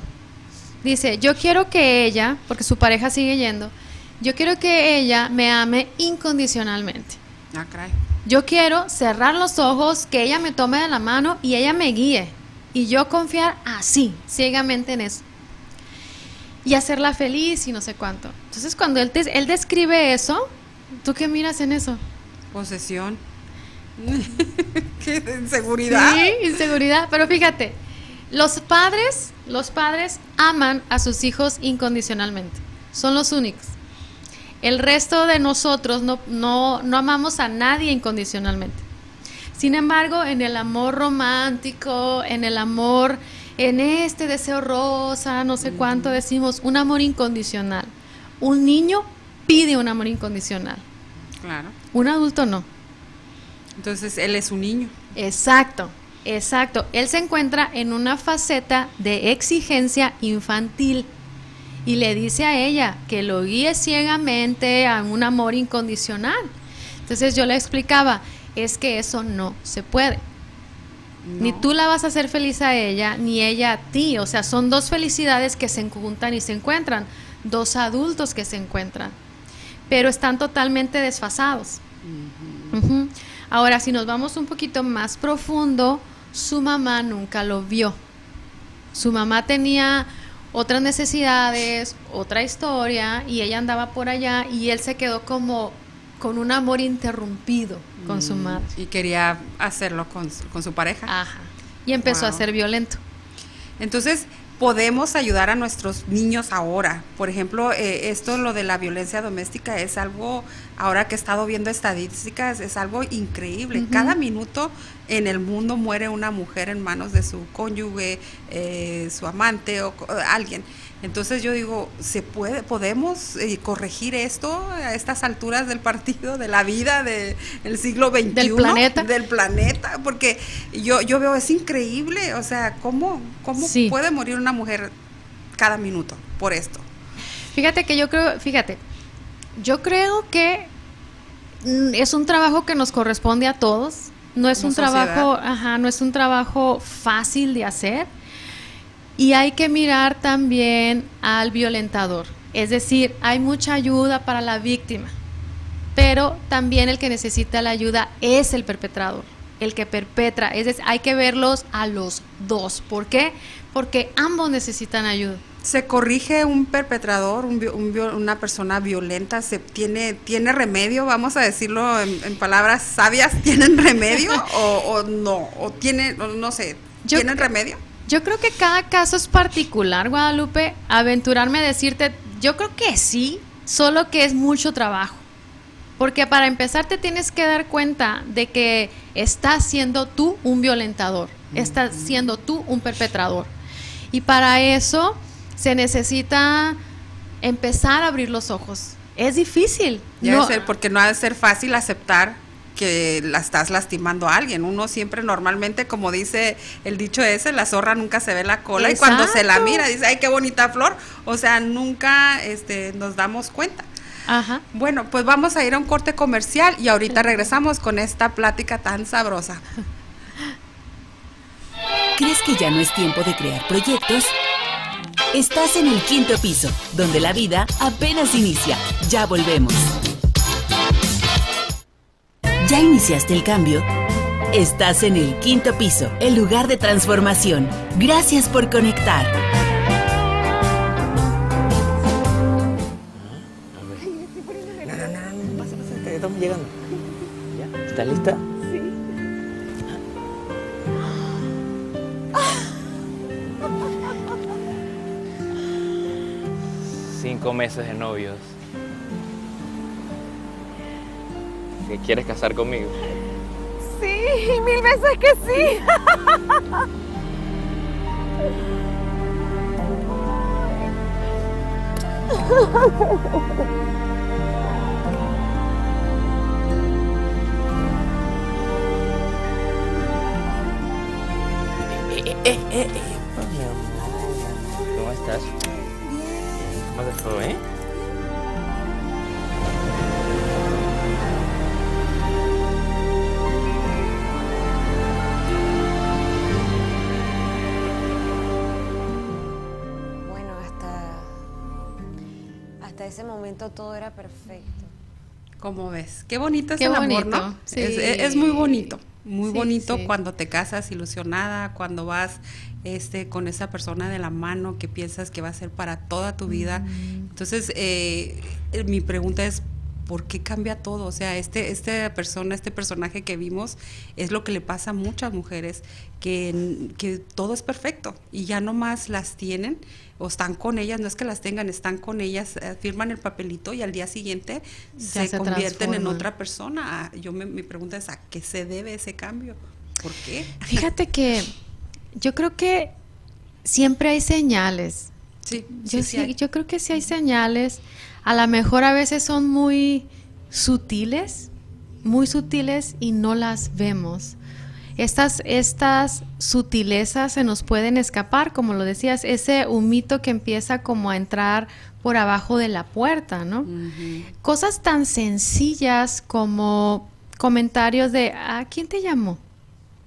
Dice, yo quiero que ella, porque su pareja sigue yendo, yo quiero que ella me ame incondicionalmente. Ah, caray. Yo quiero cerrar los ojos, que ella me tome de la mano y ella me guíe. Y yo confiar así, ciegamente en eso. Y hacerla feliz y no sé cuánto. Entonces cuando él, te- él describe eso, ¿tú qué miras en eso? Posesión. Qué inseguridad. Sí, inseguridad. Pero fíjate, los padres, los padres aman a sus hijos incondicionalmente. Son los únicos. El resto de nosotros no, no, no amamos a nadie incondicionalmente. Sin embargo, en el amor romántico, en el amor en este deseo rosa, no sé cuánto decimos, un amor incondicional. Un niño pide un amor incondicional. Claro. Un adulto no. Entonces él es un niño. Exacto, exacto. Él se encuentra en una faceta de exigencia infantil y le dice a ella que lo guíe ciegamente a un amor incondicional. Entonces yo le explicaba, es que eso no se puede. Ni tú la vas a hacer feliz a ella, ni ella a ti. O sea, son dos felicidades que se juntan y se encuentran. Dos adultos que se encuentran. Pero están totalmente desfasados. Ahora, si nos vamos un poquito más profundo, su mamá nunca lo vio. Su mamá tenía otras necesidades, otra historia, y ella andaba por allá y él se quedó como con un amor interrumpido con su madre. Y quería hacerlo con, su- con su pareja. Ajá. Y empezó a ser violento. Entonces, podemos ayudar a nuestros niños ahora. Por ejemplo, eh, esto, lo de la violencia doméstica, es algo, ahora que he estado viendo estadísticas, es algo increíble. Cada minuto en el mundo muere una mujer en manos de su cónyuge, eh, su amante o co- alguien. Entonces yo digo, ¿se puede, podemos eh, corregir esto a estas alturas del partido, de la vida, del siglo XXI? Del planeta. Del planeta, porque yo, yo veo, es increíble, o sea, ¿cómo, cómo Sí. puede morir una mujer cada minuto por esto? Fíjate que yo creo, fíjate, yo creo que mm, es un trabajo que nos corresponde a todos. No es Como un trabajo, ajá, no es un trabajo fácil de hacer. Y hay que mirar también al violentador. Es decir, hay mucha ayuda para la víctima, pero también el que necesita la ayuda es el perpetrador, el que perpetra. Es decir, hay que verlos a los dos. ¿Por qué? Porque ambos necesitan ayuda. ¿Se corrige un perpetrador, un una persona violenta? ¿Se tiene, ¿Tiene remedio? Vamos a decirlo en, en palabras sabias, ¿tienen remedio o, o no? ¿O tiene, no sé, ¿tienen remedio? Yo creo que cada caso es particular, Guadalupe. Aventurarme a decirte, yo creo que sí, solo que es mucho trabajo. Porque para empezar te tienes que dar cuenta de que estás siendo tú un violentador, estás siendo tú un perpetrador. Y para eso se necesita empezar a abrir los ojos. Es difícil. No- ser, porque no ha de ser fácil aceptar que la estás lastimando a alguien. Uno siempre normalmente, como dice el dicho ese, la zorra nunca se ve la cola y cuando se la mira dice, ay, qué bonita flor. O sea, nunca este, nos damos cuenta. Ajá. Bueno, pues vamos a ir a un corte comercial y ahorita regresamos con esta plática tan sabrosa. ¿Crees que ya no es tiempo de crear proyectos? Estás en el quinto piso, donde la vida apenas inicia. Ya volvemos. ¿Ya iniciaste el cambio? Estás en el quinto piso, el lugar de transformación. Gracias por conectar. No, no, no, no, pasa, pasa, te- estamos llegando. ¿Ya? ¿Estás lista? Cinco meses de novios. ¿Te quieres casar conmigo? Sí, mil veces que sí. Eh, eh, eh, eh, eh. ¿Cómo estás? Bien. ¿Cómo te fue, eh? Hasta ese momento todo era perfecto. ¿Cómo ves? Qué bonito es Qué el amor, ¿no? sí. Es, es- es muy bonito, muy Sí, bonito sí. cuando te casas ilusionada, cuando vas este con esa persona de la mano que piensas que va a ser para toda tu vida. Entonces, eh, eh, mi pregunta es, ¿por qué cambia todo? O sea, este, esta persona, este personaje que vimos, es lo que le pasa a muchas mujeres, que, que todo es perfecto y ya nomás las tienen o están con ellas, no es que las tengan, están con ellas, eh, firman el papelito y al día siguiente se, se convierten en otra persona. Ah, Yo me, mi pregunta es, ¿a qué se debe ese cambio? ¿Por qué? Fíjate que yo creo que siempre hay señales. Sí, Yo, sí, sí, sí hay. yo creo que sí hay señales. A lo mejor a veces son muy sutiles, muy sutiles y no las vemos. Estas, estas sutilezas se nos pueden escapar, como lo decías, ese humito que empieza como a entrar por abajo de la puerta, ¿no? Cosas tan sencillas como comentarios de, ¿a quién te llamó?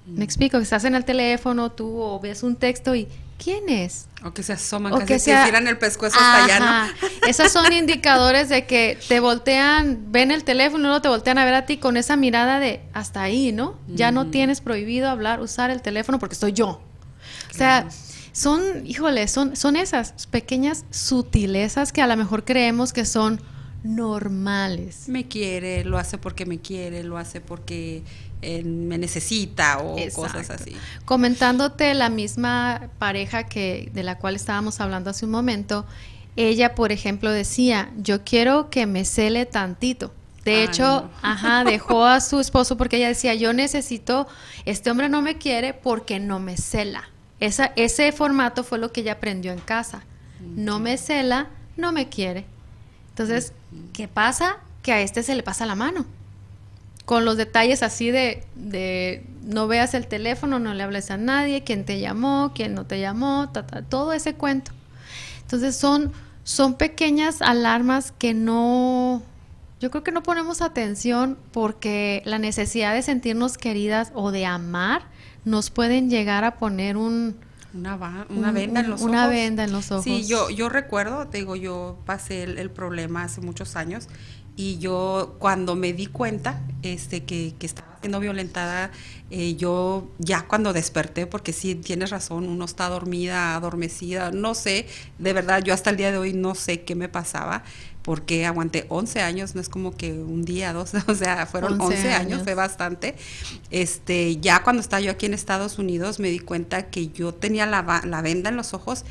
Me explico, que estás en el teléfono, tú o ves un texto y, ¿quién es? O que se asoman, O casi que sea- tiran el pescuezo hasta allá. Esos son indicadores de que te voltean, ven el teléfono luego te voltean a ver a ti con esa mirada de hasta ahí, ¿no? Ya no tienes prohibido hablar, usar el teléfono porque estoy yo. O sea, son, híjole, son, son esas pequeñas sutilezas que a lo mejor creemos que son normales. Me quiere, lo hace porque me quiere, lo hace porque eh, me necesita o cosas así. Comentándote la misma pareja que de la cual estábamos hablando hace un momento, ella, por ejemplo, decía, yo quiero que me cele tantito. De Ay, hecho, no. ajá, dejó a su esposo porque ella decía, yo necesito, este hombre no me quiere porque no me cela. Esa, ese formato fue lo que ella aprendió en casa. No me cela, no me quiere. Entonces, ¿qué pasa? Que a este se le pasa la mano con los detalles así de, de no veas el teléfono, no le hables a nadie, quién te llamó, quién no te llamó, ta, ta, todo ese cuento. Entonces son, son pequeñas alarmas que no, yo creo que no ponemos atención porque la necesidad de sentirnos queridas o de amar nos pueden llegar a poner un, Una, va- una venda en los una ojos. venda en los Sí, ojos. yo, yo recuerdo, te digo, yo pasé el, el problema hace muchos años y yo cuando me di cuenta este, que, que estaba siendo violentada, eh, yo ya cuando desperté, porque sí, tienes razón, uno está dormida, adormecida, no sé, de verdad, yo hasta el día de hoy no sé qué me pasaba. Porque aguanté 11 años, no es como que un día, dos, o sea, fueron 11 11, años, años. fue bastante. Este, ya cuando estaba yo aquí en Estados Unidos me di cuenta que yo tenía la, la venda en los ojos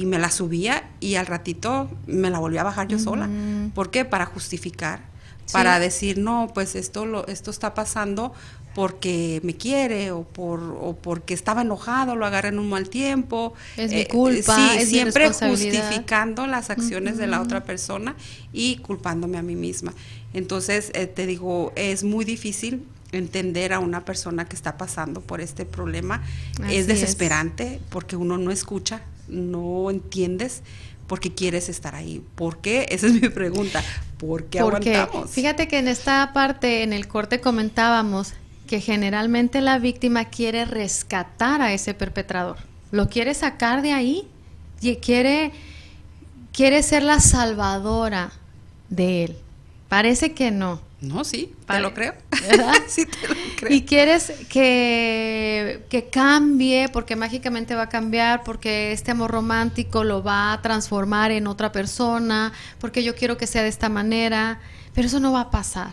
y me la subía y al ratito me la volví a bajar yo sola. ¿Por qué? Para justificar, Sí. para decir, no, pues esto, lo, esto está pasando porque me quiere o, por, o porque estaba enojado, lo agarré en un mal tiempo. Es mi culpa, sí, es mi siempre justificando las acciones de la otra persona y culpándome a mí misma. Entonces, eh, te digo, es muy difícil entender a una persona que está pasando por este problema. Así es es. desesperante porque uno no escucha, no entiendes porque quieres estar ahí. ¿Por qué? Esa es mi pregunta. ¿Por qué Porque aguantamos? fíjate que en esta parte, en el corte comentábamos que generalmente la víctima quiere rescatar a ese perpetrador. Lo quiere sacar de ahí y quiere, quiere ser la salvadora de él. Parece que no. No, sí, te lo creo. ¿Verdad? sí, te lo creo. Y quieres que, que cambie, porque mágicamente va a cambiar, porque este amor romántico lo va a transformar en otra persona, porque yo quiero que sea de esta manera, pero eso no va a pasar.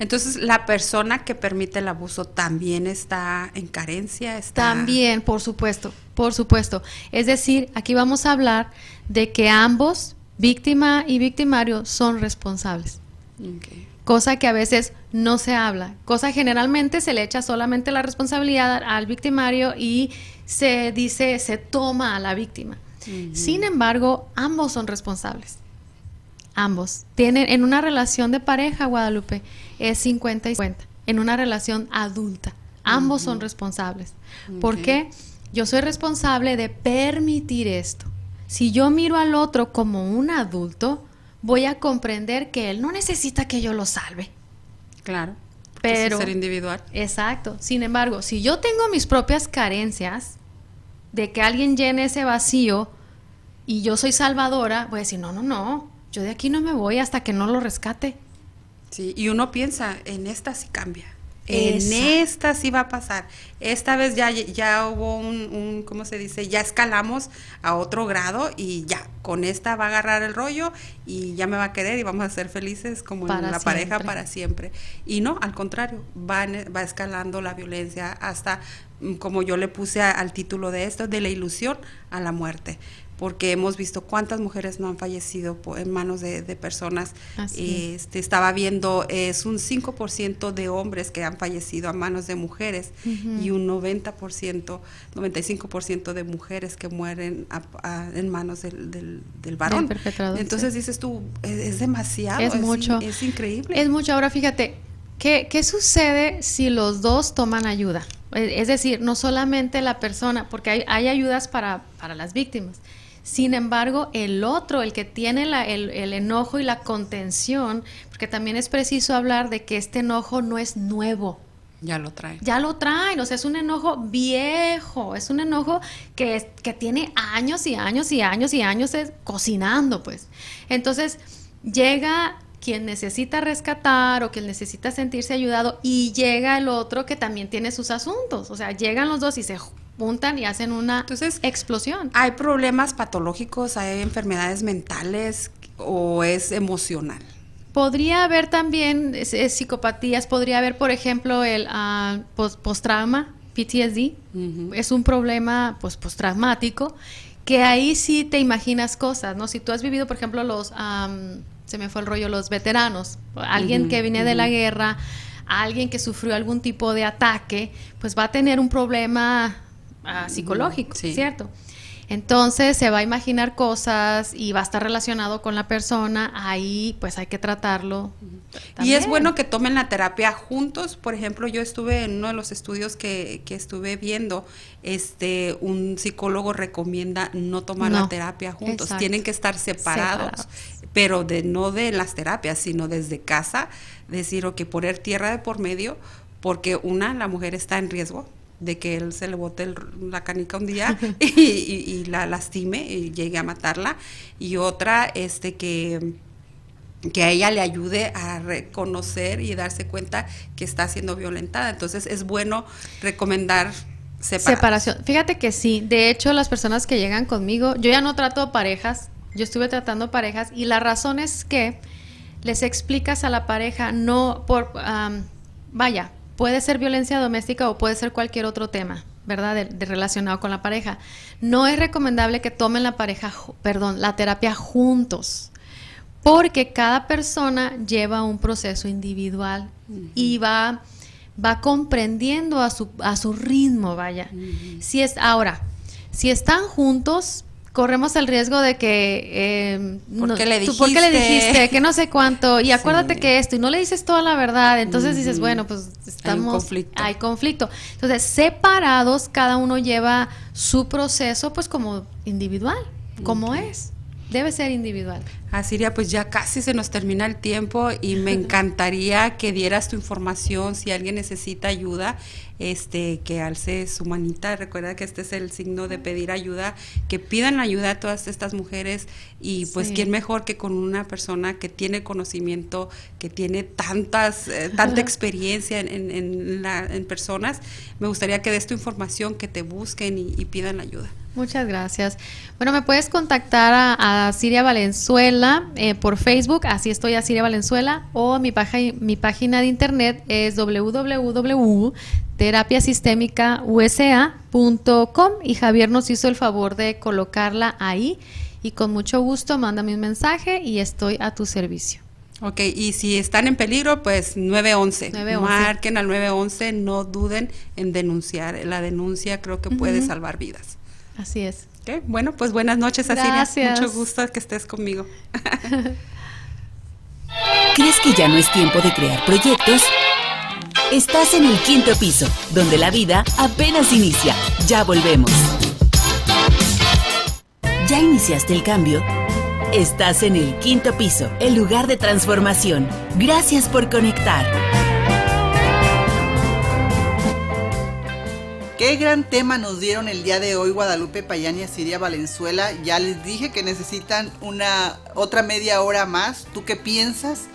Entonces, la persona que permite el abuso también está en carencia, está También, por supuesto, por supuesto. Es decir, aquí vamos a hablar de que ambos, víctima y victimario, son responsables. Cosa que a veces no se habla, cosa generalmente se le echa solamente la responsabilidad al victimario y se dice, se toma a la víctima. Sin embargo, ambos son responsables. Ambos. Tienen en una relación de pareja, Guadalupe, es 50 y 50. En una relación adulta, ambos son responsables. ¿Por Ok. qué? Yo soy responsable de permitir esto. Si yo miro al otro como un adulto, voy a comprender que él no necesita que yo lo salve. Claro. es Pero- ser individual. Exacto. Sin embargo, si yo tengo mis propias carencias de que alguien llene ese vacío y yo soy salvadora, voy a decir, no, no, no, yo de aquí no me voy hasta que no lo rescate. Sí, y uno piensa, en esta sí cambia. En esta sí va a pasar. Esta vez ya, ya hubo un, un, ¿cómo se dice? Ya escalamos a otro grado y ya, con esta va a agarrar el rollo y ya me va a querer y vamos a ser felices como en la pareja para siempre. Y no, al contrario, va, va escalando la violencia hasta, mm, como yo le puse a- al título de esto, de la ilusión a la muerte. Porque hemos visto cuántas mujeres no han fallecido en manos de, de personas. Así Este, estaba viendo, es un 5% de hombres que han fallecido a manos de mujeres y un 90%, 95% de mujeres que mueren a- a- en manos del, del, del varón. Entonces sí. dices tú, es, es demasiado, Es mucho. es increíble. Es mucho. Ahora fíjate, ¿qué, qué sucede si los dos toman ayuda? E- Es decir, no solamente la persona, porque hay, hay ayudas para, para las víctimas. Sin embargo, el otro, el que tiene la- el, el enojo y la contención, porque también es preciso hablar de que este enojo no es nuevo. ya lo traen. Ya lo traen, o sea, es un enojo viejo, es un enojo que, que tiene años y años y años y años es- cocinando, pues. Entonces, llega quien necesita rescatar o quien necesita sentirse ayudado y llega el otro que también tiene sus asuntos, o sea, llegan los dos y se juntan y hacen una Entonces, explosión. ¿Hay problemas patológicos, hay enfermedades mentales o es emocional? Podría haber también es- es psicopatías, podría haber, por ejemplo, el ah, pos- postrauma, PTSD, es un problema pues, postraumático, que ahí sí te imaginas cosas, ¿no? Si tú has vivido, por ejemplo, los, am, se me fue el rollo, los veteranos, alguien que viene de la guerra, alguien que sufrió algún tipo de ataque, pues va a tener un problema psicológico, sí. ¿cierto? Entonces se va a imaginar cosas y va a estar relacionado con la persona, ahí pues hay que tratarlo. Y es bueno que tomen la terapia juntos. Por ejemplo, yo estuve en uno de los estudios que, que estuve viendo, este, un psicólogo recomienda no tomar No, la terapia juntos. exacto. Tienen que estar separados, Separados. pero de no de las terapias, sino desde casa, decir, o que poner tierra de por medio, porque una, la mujer está en riesgo de que él se le bote el- la canica un día y, y- y la lastime y llegue a matarla y otra este que que a ella le ayude a reconocer y darse cuenta que está siendo violentada. Entonces es bueno recomendar separar. Separación. Fíjate que sí. De hecho, las personas que llegan conmigo, yo ya no trato parejas, yo estuve tratando parejas y la razón es que les explicas a la pareja, no por, vaya, puede ser violencia doméstica o puede ser cualquier otro tema, ¿verdad? De, de relacionado con la pareja. No es recomendable que tomen la pareja, perdón, la terapia juntos. Porque cada persona lleva un proceso individual y va, va comprendiendo a su, a su ritmo, vaya. Si es ahora, si están juntos, corremos el riesgo de que eh, ¿Por qué le tú, ¿por qué le dijiste? dijiste? Que no sé cuánto y acuérdate Sí. que esto y no le dices toda la verdad, entonces dices bueno pues estamos conflicto. hay conflicto. Entonces separados cada uno lleva su proceso pues como individual, como es, debe ser individual. Asiria, pues ya casi se nos termina el tiempo y me encantaría que dieras tu información si alguien necesita ayuda, este, que alce su manita. Recuerda que este es el signo de pedir ayuda, que pidan ayuda a todas estas mujeres y pues Sí. quién mejor que con una persona que tiene conocimiento, que tiene tantas, eh, tanta experiencia en, en- en la- en personas. Me gustaría que des tu información, que te busquen y, y pidan ayuda. Muchas gracias. Bueno, me puedes contactar a, a Siria Valenzuela eh, por Facebook, así estoy a Siria Valenzuela, o mi, paja- mi página de internet es www.terapiasistemicausa.com y Javier nos hizo el favor de colocarla ahí y con mucho gusto mándame un mensaje y estoy a tu servicio. Ok, y si están en peligro, pues 911. 911. Marquen al 911, no duden en denunciar. La denuncia creo que puede salvar vidas. Así es. Bueno, pues buenas noches, Asiria. Gracias. Mucho gusto que estés conmigo. ¿Crees que ya no es tiempo de crear proyectos? Estás en el quinto piso, donde la vida apenas inicia. Ya volvemos. ¿Ya iniciaste el cambio? Estás en el quinto piso, el lugar de transformación. Gracias por conectar. Qué gran tema nos dieron el día de hoy Guadalupe Payán y Asiria Valenzuela. Ya les dije que necesitan una otra media hora más. ¿Tú qué piensas?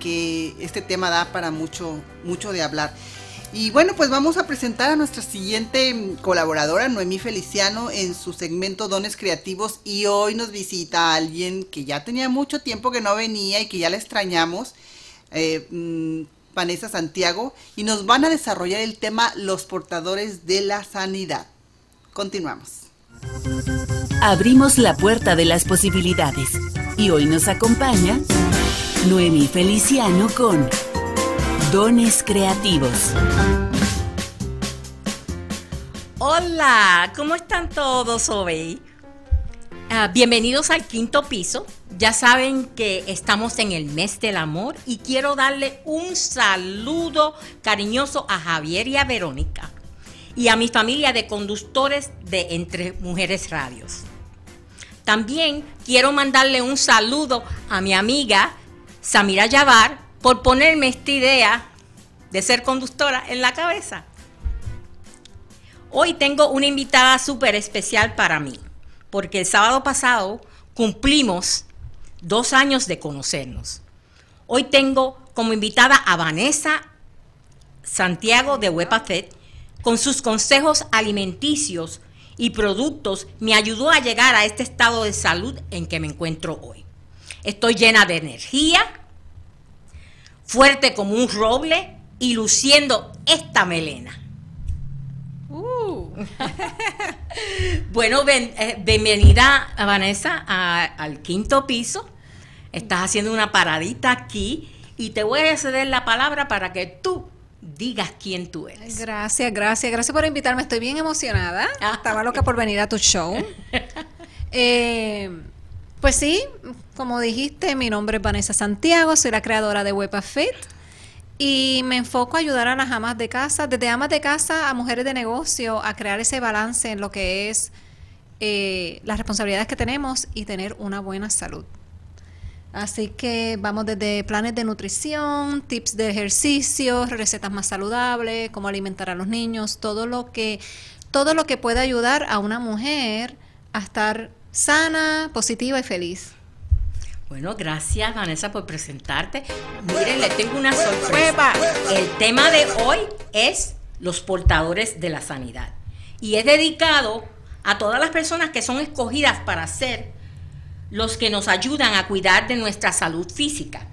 Que este tema da para mucho, mucho de hablar. Y bueno, pues vamos a presentar a nuestra siguiente colaboradora, Noemí Feliciano, en su segmento Dones Creativos. Y hoy nos visita alguien que ya tenía mucho tiempo que no venía y que ya la extrañamos. eh, mm, Vanessa Santiago y nos van a desarrollar el tema los portadores de la sanidad. Continuamos. Abrimos la puerta de las posibilidades y hoy nos acompaña Noemi Feliciano con Dones Creativos. Hola, ¿cómo están todos hoy? Ah, bienvenidos al quinto piso. Ya saben que estamos en el mes del amor y quiero darle un saludo cariñoso a Javier y a Verónica y a mi familia de conductores de Entre Mujeres Radios. También quiero mandarle un saludo a mi amiga Samira Yavar por ponerme esta idea de ser conductora en la cabeza. Hoy tengo una invitada súper especial para mí porque el sábado pasado cumplimos dos años de conocernos. Hoy tengo como invitada a Vanessa Santiago de Wepafet con sus consejos alimenticios y productos me ayudó a llegar a este estado de salud en que me encuentro hoy. Estoy llena de energía, fuerte como un roble y luciendo esta melena. Bueno, eh, bienvenida a Vanessa al quinto piso. Estás haciendo una paradita aquí y te voy a ceder la palabra para que tú digas quién tú eres. Gracias, gracias, gracias por invitarme. Estoy bien emocionada. Ah. Estaba loca por venir a tu show. Eh, pues sí, como dijiste, mi nombre es Vanessa Santiago, soy la creadora de Wepa Fit y me enfoco a ayudar a las amas de casa, desde amas de casa a mujeres de negocio, a crear ese balance en lo que es eh, las responsabilidades que tenemos y tener una buena salud. Así que vamos desde planes de nutrición, tips de ejercicio, recetas más saludables, cómo alimentar a los niños, todo lo que todo lo que pueda ayudar a una mujer a estar sana, positiva y feliz. Bueno, gracias Vanessa por presentarte. Miren, le tengo una sorpresa. El tema de hoy es los portadores de la sanidad. Y es dedicado a todas las personas que son escogidas para ser los que nos ayudan a cuidar de nuestra salud física,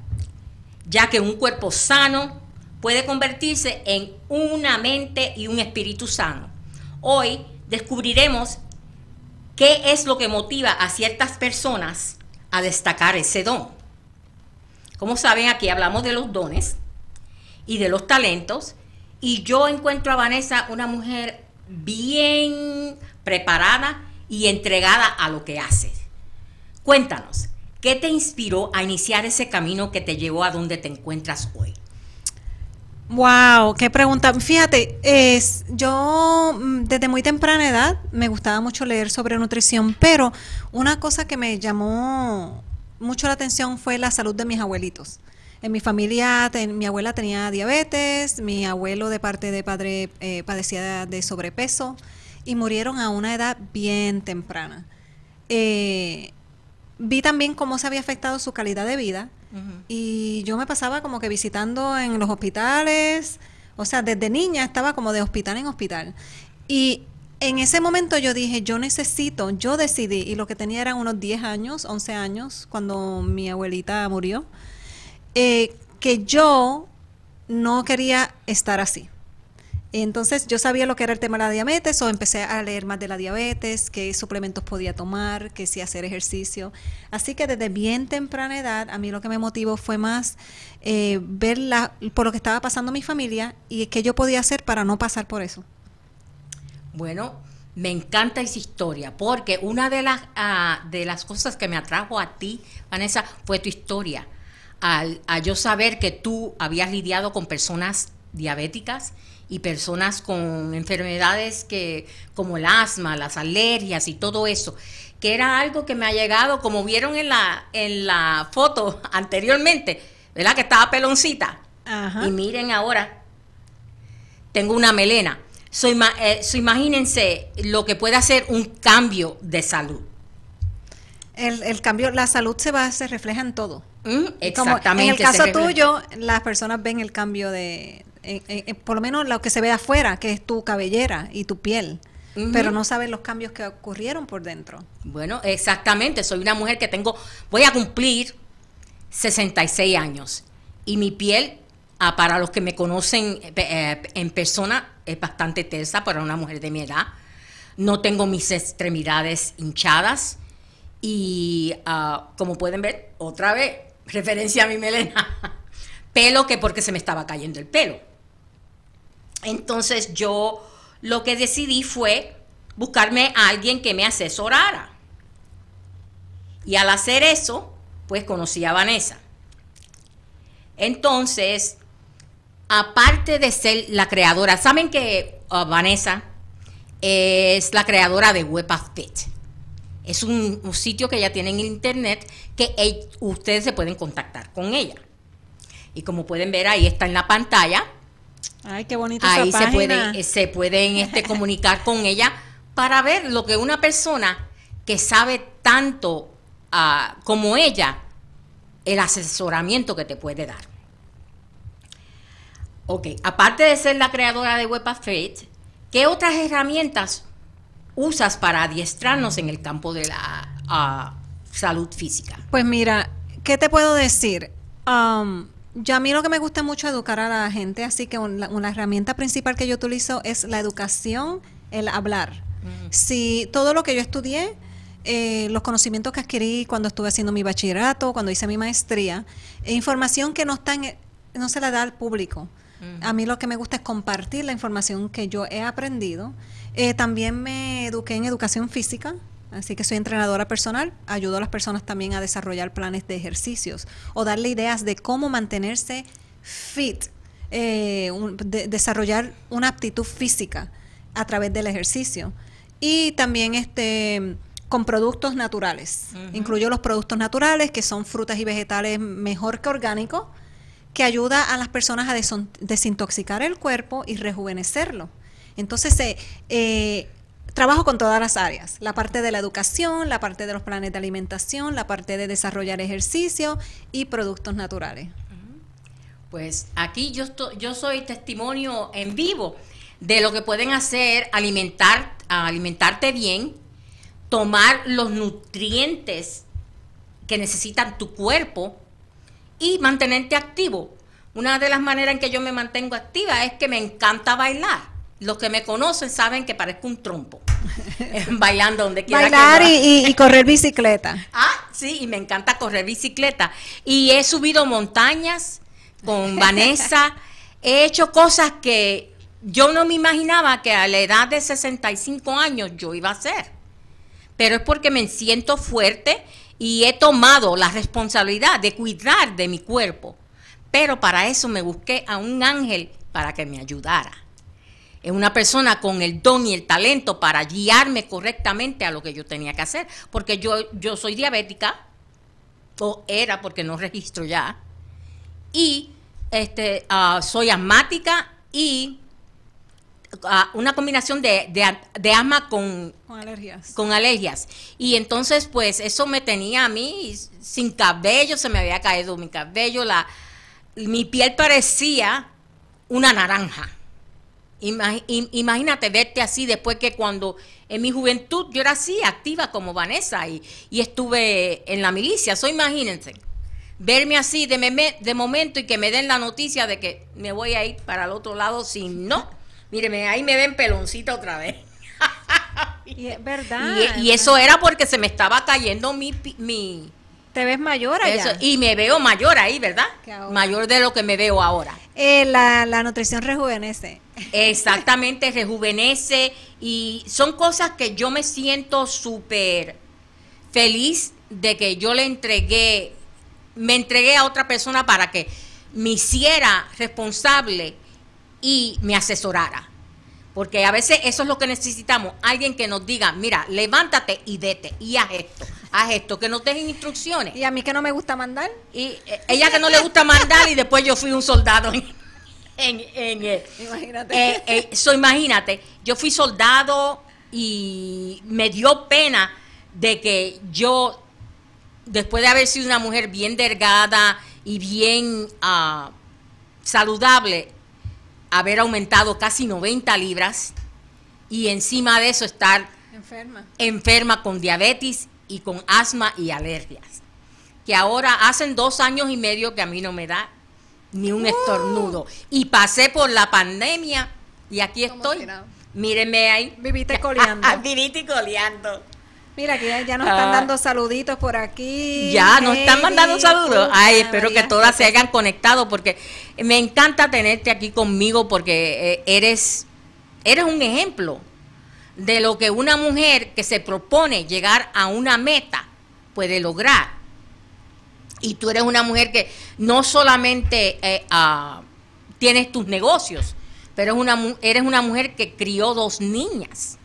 ya que un cuerpo sano puede convertirse en una mente y un espíritu sano. Hoy descubriremos qué es lo que motiva a ciertas personas a destacar ese don. Como saben, aquí hablamos de los dones y de los talentos. Y yo encuentro a Vanessa una mujer bien preparada y entregada a lo que hace. Cuéntanos, ¿qué te inspiró a iniciar ese camino que te llevó a donde te encuentras hoy? Wow, qué pregunta. Fíjate, es, yo mm, desde muy temprana edad me gustaba mucho leer sobre nutrición, pero una cosa que me llamó mucho la atención fue la salud de mis abuelitos. En mi familia, mi abuela tenía diabetes, mi abuelo de parte de padre eh, padecía de sobrepeso y murieron a una edad bien temprana. Eh, vi también cómo se había afectado su calidad de vida y yo me pasaba como que visitando en los hospitales, o sea, desde niña estaba como de hospital en hospital. Y en ese momento yo dije, yo necesito, yo decidí, y lo que tenía eran unos 10 años, 11 años, cuando mi abuelita murió, eh, que yo no quería estar así. Entonces yo sabía lo que era el tema de la diabetes o empecé a leer más de la diabetes, qué suplementos podía tomar, qué si hacer ejercicio. Así que desde bien temprana edad a mí lo que me motivó fue más eh, ver la, por lo que estaba pasando mi familia y qué yo podía hacer para no pasar por eso. Bueno, me encanta esa historia porque una de las, ah, de las cosas que me atrajo a ti, Vanessa, fue tu historia. Al, a yo saber que tú habías lidiado con personas diabéticas y personas con enfermedades que como el asma, las alergias y todo eso, que era algo que me ha llegado, como vieron en la en la foto anteriormente, ¿verdad? Que estaba peloncita. Y miren ahora, tengo una melena. So, eh, imagínense lo que puede hacer un cambio de salud. El, cambio, la salud se va, se refleja en todo. Mm, exactamente. en el caso tuyo, las personas ven el cambio de, por lo menos lo que se ve afuera, que es tu cabellera y tu piel. Pero no sabes los cambios que ocurrieron por dentro. Bueno, exactamente. Soy una mujer que tengo, voy a cumplir 66 años. Y mi piel, ah, para los que me conocen eh, eh, en persona, es bastante tersa para una mujer de mi edad. no tengo mis extremidades hinchadas y ah, como pueden ver, otra vez, referencia a mi melena, pelo que porque se me estaba cayendo el pelo. Entonces yo lo que decidí fue buscarme a alguien que me asesorara. Y al hacer eso, pues conocí a Vanessa. Entonces, aparte de ser la creadora, saben que uh, Vanessa es la creadora de Web Fit. Es un, sitio que ella tiene en internet que ustedes se pueden contactar con ella. Y como pueden ver, ahí está en la pantalla. Ay, qué bonito. Ahí se, puede, se pueden este, comunicar con ella para ver lo que una persona que sabe tanto uh, como ella, el asesoramiento que te puede dar. Ok, aparte de ser la creadora de Web ¿qué otras herramientas usas para adiestrarnos en el campo de la uh, salud física? Pues mira, ¿qué te puedo decir? Um, yo a mí lo que me gusta mucho es educar a la gente, así que una, una herramienta principal que yo utilizo es la educación, el hablar. Si todo lo que yo estudié, eh, los conocimientos que adquirí cuando estuve haciendo mi bachillerato, cuando hice mi maestría, e información que no, está no se la da al público. A mí lo que me gusta es compartir la información que yo he aprendido. Eh, también me eduqué en educación física, así que soy entrenadora personal. Ayudo a las personas también a desarrollar planes de ejercicios o darle ideas de cómo mantenerse fit, eh, desarrollar una aptitud física a través del ejercicio y también este con productos naturales. Incluyo los productos naturales, que son frutas y vegetales mejor que orgánicos, que ayuda a las personas a desintoxicar el cuerpo y rejuvenecerlo. Entonces, eh, eh, trabajo con todas las áreas, la parte de la educación, la parte de los planes de alimentación, la parte de desarrollar ejercicio y productos naturales. Pues aquí yo, yo soy testimonio en vivo de lo que pueden hacer alimentar, alimentarte bien, tomar los nutrientes que necesitan tu cuerpo y mantenerte activo. Una de las maneras en que yo me mantengo activa es que me encanta bailar. Los que me conocen saben que parezco un trompo. Bailando donde quiera. Bailar y, y, correr bicicleta. Ah, sí, y me encanta correr bicicleta. Y he subido montañas con Vanessa. He hecho cosas que yo no me imaginaba que a la edad de 65 años yo iba a hacer. Pero es porque me siento fuerte y he tomado la responsabilidad de cuidar de mi cuerpo. Pero para eso me busqué a un ángel para que me ayudara. Es una persona con el don y el talento para guiarme correctamente a lo que yo tenía que hacer. Porque yo, yo soy diabética, o era porque no registro ya, y este, ah, soy asmática y una combinación de, de, asma con, alergias. con alergias. Y entonces, pues, eso me tenía a mí sin cabello, se me había caído mi cabello, la, mi piel parecía una naranja. Imagínate verte así después que cuando en mi juventud yo era así, activa como Vanessa y, y estuve en la milicia. So, imagínense, verme así de, de momento y que me den la noticia de que me voy a ir para el otro lado, si no Míreme, ahí me ven peloncita otra vez. y es verdad. Y, eso era porque se me estaba cayendo mi... mi te ves mayor allá. y me veo mayor ahí, ¿verdad? Mayor de lo que me veo ahora. Eh, la, la nutrición rejuvenece. Exactamente, rejuvenece y son cosas que yo me siento súper feliz de que yo le entregué, me entregué a otra persona para que me hiciera responsable y me asesorara. Porque a veces eso es lo que necesitamos, alguien que nos diga, mira, levántate y vete y haz esto, haz esto, que nos dejen instrucciones. Y a mí que no me gusta mandar. Y eh, ella que no le gusta mandar y después yo fui un soldado en... en, eh, imagínate. Eh, imagínate, yo fui soldado y me dio pena de que yo, después de haber sido una mujer bien delgada y bien ah, saludable, haber aumentado casi 90 libras y encima de eso estar enferma, enferma con diabetes y con asma y alergias. Que ahora hacen dos años y medio que a mí no me da ni un estornudo. Y pasé por la pandemia y aquí estoy. Mírenme ahí. Vivite coleando. Vivite coleando. Mira, que ya, ya nos están Ah. dando saluditos por aquí. Ya, nos están mandando saludos. Ay, espero que todas se hayan conectado porque me encanta tenerte aquí conmigo porque eh, eres, eres un ejemplo de lo que una mujer que se propone llegar a una meta puede lograr. Y tú eres una mujer que no solamente eh, ah, tienes tus negocios, pero es una, eres una mujer que crió dos niñas.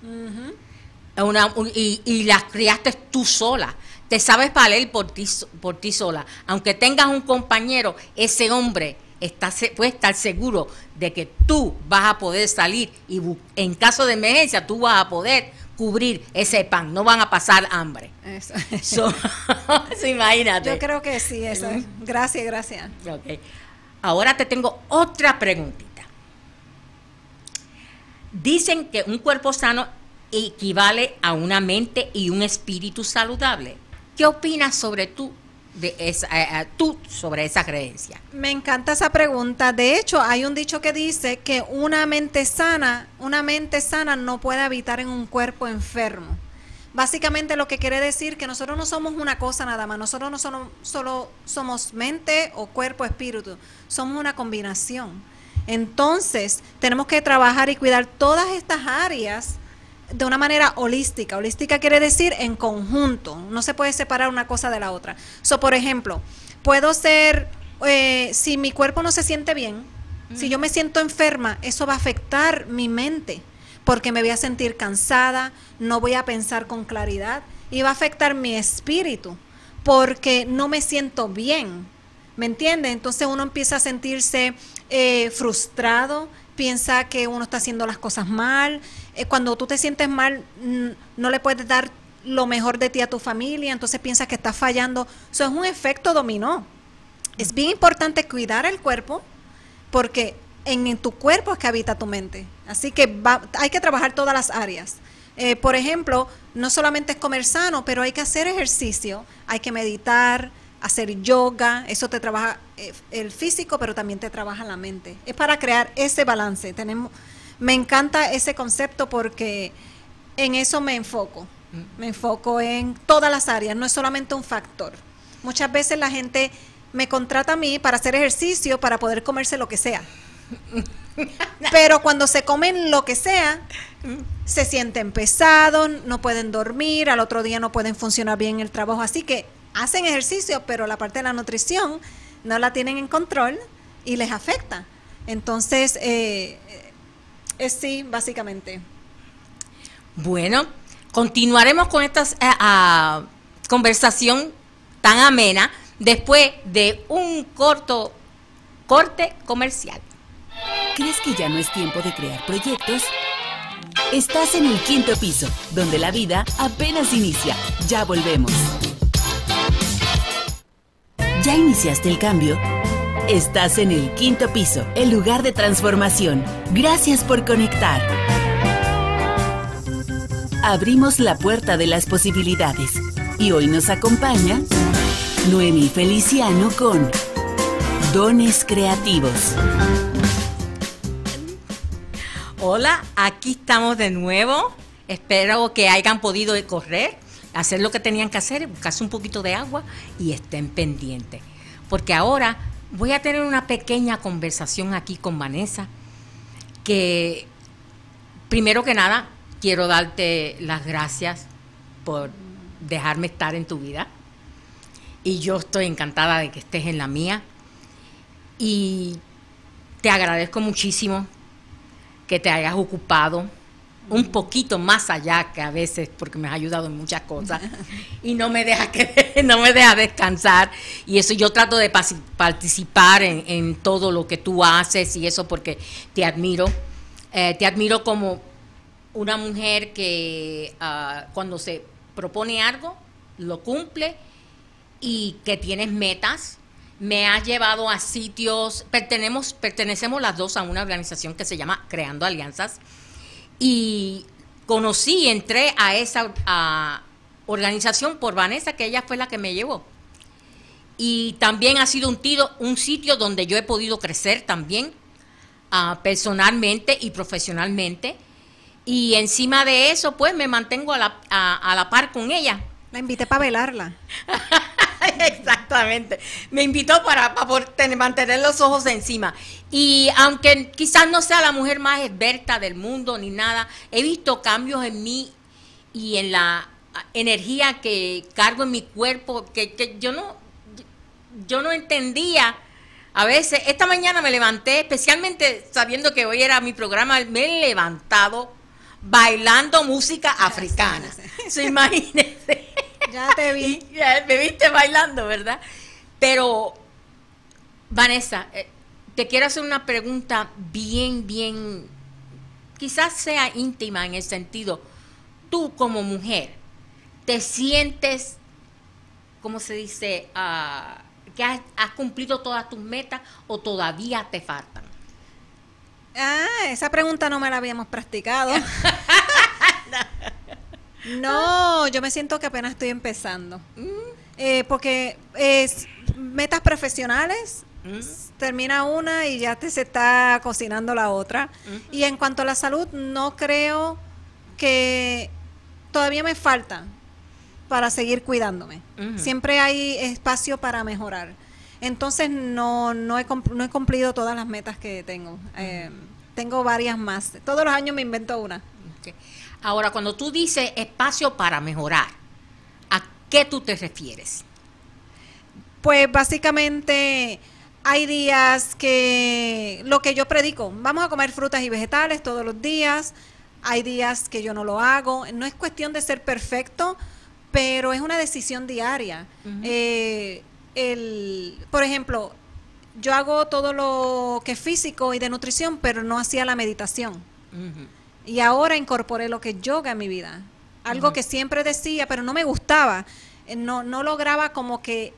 Una- un- y, y las criaste tú sola. Te sabes valer por ti, por ti sola. Aunque tengas un compañero, ese hombre está, puede estar seguro de que tú vas a poder salir y en caso de emergencia tú vas a poder cubrir ese pan. No van a pasar hambre. Eso. So- so, imagínate. Yo creo que sí, eso. Gracias, gracias. Ok. Ahora te tengo otra preguntita. Dicen que un cuerpo sano equivale a una mente y un espíritu saludable. ¿Qué opinas sobre tú, de esa, eh, eh, tú sobre esa creencia? Me encanta esa pregunta. De hecho, hay un dicho que dice que una mente sana, una mente sana no puede habitar en un cuerpo enfermo. Básicamente lo que quiere decir que nosotros no somos una cosa nada más, nosotros no solo, solo somos mente o cuerpo espíritu, somos una combinación. Entonces, tenemos que trabajar y cuidar todas estas áreas de una manera holística. Holística quiere decir en conjunto, no se puede separar una cosa de la otra. So, por ejemplo, puedo ser, eh, si mi cuerpo no se siente bien, si yo me siento enferma, eso va a afectar mi mente, porque me voy a sentir cansada, no voy a pensar con claridad y va a afectar mi espíritu, porque no me siento bien. ¿Me entiende? Entonces uno empieza a sentirse eh, frustrado, piensa que uno está haciendo las cosas mal. Eh, cuando tú te sientes mal, mm, no le puedes dar lo mejor de ti a tu familia, entonces piensas que estás fallando. Eso es un efecto dominó. Es bien importante cuidar el cuerpo porque en, en tu cuerpo es que habita tu mente. Así que va- hay que trabajar todas las áreas. Eh, por ejemplo, no solamente es comer sano, pero hay que hacer ejercicio, hay que meditar, hacer yoga, eso te trabaja eh, el físico, pero también te trabaja la mente. Es para crear ese balance. Tenemos, me encanta ese concepto porque en eso me enfoco. Me enfoco en todas las áreas, no es solamente un factor. Muchas veces la gente me contrata a mí para hacer ejercicio para poder comerse lo que sea. Pero cuando se comen lo que sea, se sienten pesados, no pueden dormir, al otro día no pueden funcionar bien en el trabajo. Así que hacen ejercicio, pero la parte de la nutrición no la tienen en control y les afecta. Entonces, eh, es sí, básicamente. Bueno, continuaremos con esta eh, ah, conversación tan amena después de un corto corte comercial. ¿Crees que ya no es tiempo de crear proyectos? Estás en el quinto piso, donde la vida apenas inicia. Ya volvemos. ¿Ya iniciaste el cambio? Estás en el quinto piso, el lugar de transformación. Gracias por conectar. Abrimos la puerta de las posibilidades y hoy nos acompaña Noemi Feliciano con Dones Creativos. Hola, aquí estamos de nuevo. Espero que hayan podido correr, hacer lo que tenían que hacer, buscarse un poquito de agua y estén pendientes. Porque ahora voy a tener una pequeña conversación aquí con Vanessa, que primero que nada quiero darte las gracias por dejarme estar en tu vida. Y yo estoy encantada de que estés en la mía. Y te agradezco muchísimo que te hayas ocupado un poquito más allá que a veces porque me has ayudado en muchas cosas y no me deja que no me deja descansar. Y eso yo trato de participar en, todo lo que tú haces y eso porque te admiro. Eh, te admiro como una mujer que ah, cuando se propone algo lo cumple y que tienes metas. Me has llevado a sitios, pertenemos, pertenecemos las dos a una organización que se llama Creando Alianzas y conocí, entré a esa a organización por Vanessa, que ella fue la que me llevó. Y también ha sido un, tiro, un sitio donde yo he podido crecer también ah, personalmente y profesionalmente. Y encima de eso, pues me mantengo a la, a, la par con ella. La invité para velarla. Exactamente. Me invitó para, para mantener los ojos encima. Y aunque quizás no sea la mujer más experta del mundo ni nada, he visto cambios en mí y en la energía que cargo en mi cuerpo que, que yo no yo no entendía a veces esta mañana me levanté especialmente sabiendo que hoy era mi programa me he levantado bailando música africana se imagínese ya te vi ya me viste bailando verdad pero Vanessa eh, te quiero hacer una pregunta bien bien quizás sea íntima en el sentido tú como mujer te sientes, ¿cómo se dice? Ah, que has, cumplido todas tus metas o todavía te faltan? Ah, esa pregunta no me la habíamos practicado. no, yo me siento que apenas estoy empezando. Mm. Eh, porque es metas profesionales, mm. termina una y ya te se está cocinando la otra. Mm. Y en cuanto a la salud, no creo que todavía me falta para seguir cuidándome. Siempre hay espacio para mejorar. Entonces no, no, he, no he cumplido todas las metas que tengo. Eh, tengo varias más. Todos los años me invento una. Ahora, cuando tú dices espacio para mejorar, ¿a qué tú te refieres? Pues básicamente hay días que lo que yo predico, vamos a comer frutas y vegetales todos los días. Hay días que yo no lo hago. No es cuestión de ser perfecto, pero es una decisión diaria. Eh, el, por ejemplo, yo hago todo lo que es físico y de nutrición, pero no hacía la meditación. Y ahora incorporé lo que es yoga en mi vida. Algo que siempre decía, pero no me gustaba. Eh, no, no lograba como que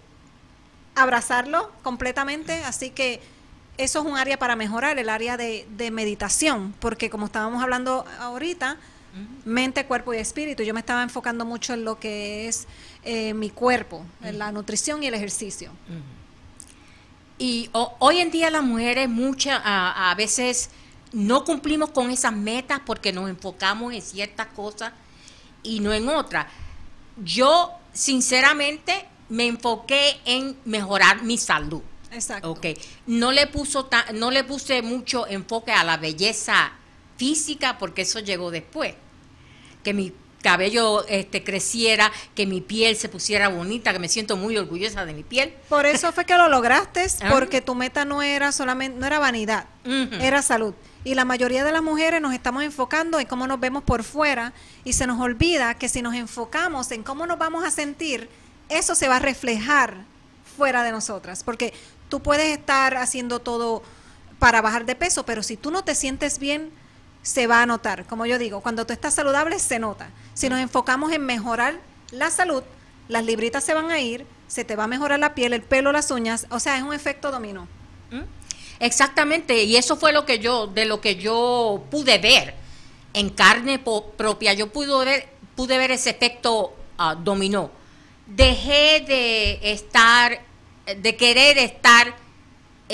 abrazarlo completamente, así que eso es un área para mejorar, el área de, de meditación, porque como estábamos hablando ahorita, mente, cuerpo y espíritu. Yo me estaba enfocando mucho en lo que es eh, mi cuerpo, en la nutrición y el ejercicio. Y hoy en día las mujeres muchas a, veces no cumplimos con esas metas porque nos enfocamos en ciertas cosas y no en otras. Yo sinceramente me enfoqué en mejorar mi salud. Exacto. Okay. No le puso no le puse mucho enfoque a la belleza física porque eso llegó después que mi cabello este, creciera, que mi piel se pusiera bonita, que me siento muy orgullosa de mi piel. Por eso fue que lo lograste, ah. porque tu meta no era solamente, no era vanidad, era salud. Y la mayoría de las mujeres nos estamos enfocando en cómo nos vemos por fuera y se nos olvida que si nos enfocamos en cómo nos vamos a sentir, eso se va a reflejar fuera de nosotras, porque tú puedes estar haciendo todo para bajar de peso, pero si tú no te sientes bien, se va a notar. Como yo digo, cuando tú estás saludable se nota. Si nos enfocamos en mejorar la salud, las libritas se van a ir, se te va a mejorar la piel, el pelo, las uñas, o sea, es un efecto dominó. ¿Mm? Exactamente, y eso fue lo que yo, de lo que yo pude ver en carne propia, yo pude ver, pude ver ese efecto ah, dominó. Dejé de estar, de querer estar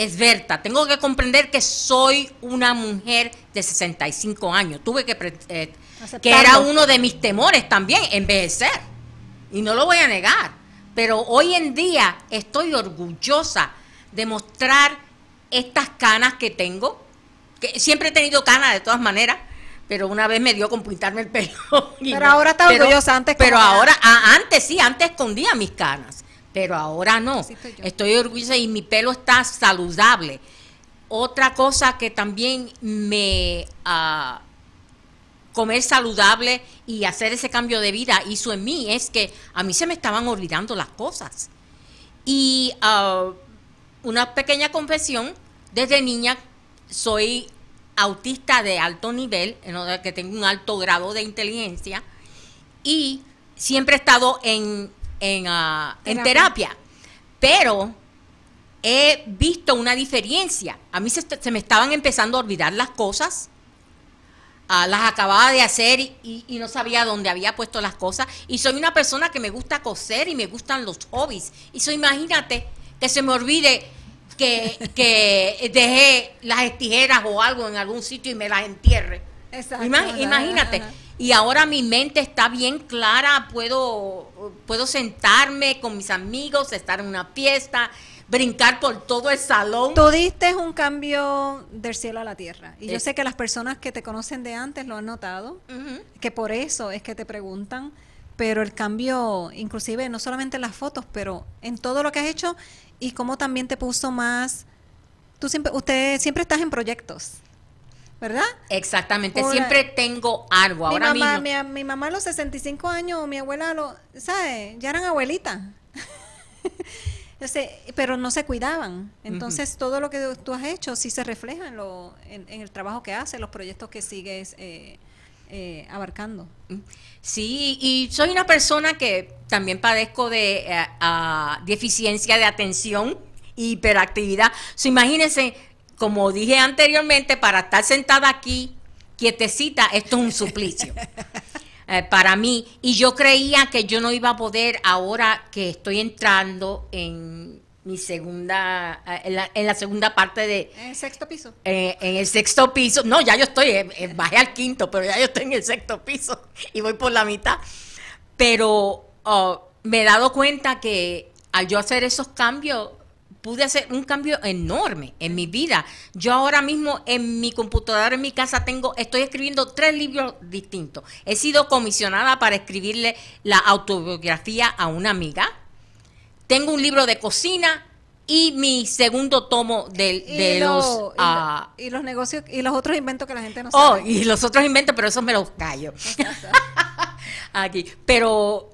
es verdad, tengo que comprender que soy una mujer de 65 años. Tuve que, eh, que era uno de mis temores también, envejecer. Y no lo voy a negar. Pero hoy en día estoy orgullosa de mostrar estas canas que tengo. Que siempre he tenido canas de todas maneras, pero una vez me dio con pintarme el pelo. Pero ahora está orgullosa antes. Pero ahora, ah, antes sí, antes escondía mis canas pero ahora no. estoy, orgullosa y mi pelo está saludable. Otra cosa que también me... Uh, comer saludable y hacer ese cambio de vida hizo en mí es que a mí se me estaban olvidando las cosas. Y ah, una pequeña confesión, desde niña soy autista de alto nivel, que tengo un alto grado de inteligencia, y siempre he estado en Ah, en, terapia. Pero he visto una diferencia. A mí se, me estaban empezando a olvidar las cosas. Ah, las acababa de hacer y, no sabía dónde había puesto las cosas. Y soy una persona que me gusta coser y me gustan los hobbies. Y eso imagínate que se me olvide que, que dejé las tijeras o algo en algún sitio y me las entierre. Exacto, ajá, imagínate. ajá. Y ahora mi mente está bien clara, puedo, puedo sentarme con mis amigos, estar en una fiesta, brincar por todo el salón. Tú diste un cambio del cielo a la tierra. Y yo sé que las personas que te conocen de antes lo han notado, que por eso es que te preguntan, pero el cambio, inclusive no solamente en las fotos, pero en todo lo que has hecho y cómo también te puso más... Tú siempre, usted siempre estás en proyectos, ¿verdad? Exactamente, siempre tengo algo. mi, Ahora mamá, mismo. mi, mi mamá a los 65 años, mi abuela, a los, ¿sabes? Ya eran abuelitas. Pero no se cuidaban. Entonces, todo lo que tú has hecho sí se refleja en, lo, en, en el trabajo que haces, los proyectos que sigues eh, eh, abarcando. Sí, y soy una persona que también padezco de eh, ah, deficiencia de atención y hiperactividad. So, imagínense, como dije anteriormente, para estar sentada aquí, quietecita, esto es un suplicio. eh, para mí. Y yo creía que yo no iba a poder ahora que estoy entrando en mi segunda, eh, en la, en la segunda parte de, En el sexto piso. eh, en el sexto piso. No, ya yo estoy, eh, bajé al quinto, pero ya yo estoy en el sexto piso y voy por la mitad. Pero oh, me he dado cuenta que al yo hacer esos cambios, pude hacer un cambio enorme en mi vida. Yo ahora mismo en mi computadora en mi casa tengo, estoy escribiendo tres libros distintos. He sido comisionada para escribirle la autobiografía a una amiga. Tengo un libro de cocina y mi segundo tomo de, de y, lo- los... lo- ah, y los negocios y los otros inventos que la gente no Oh, sabe. y los otros inventos, pero esos me los callo. Aquí. Pero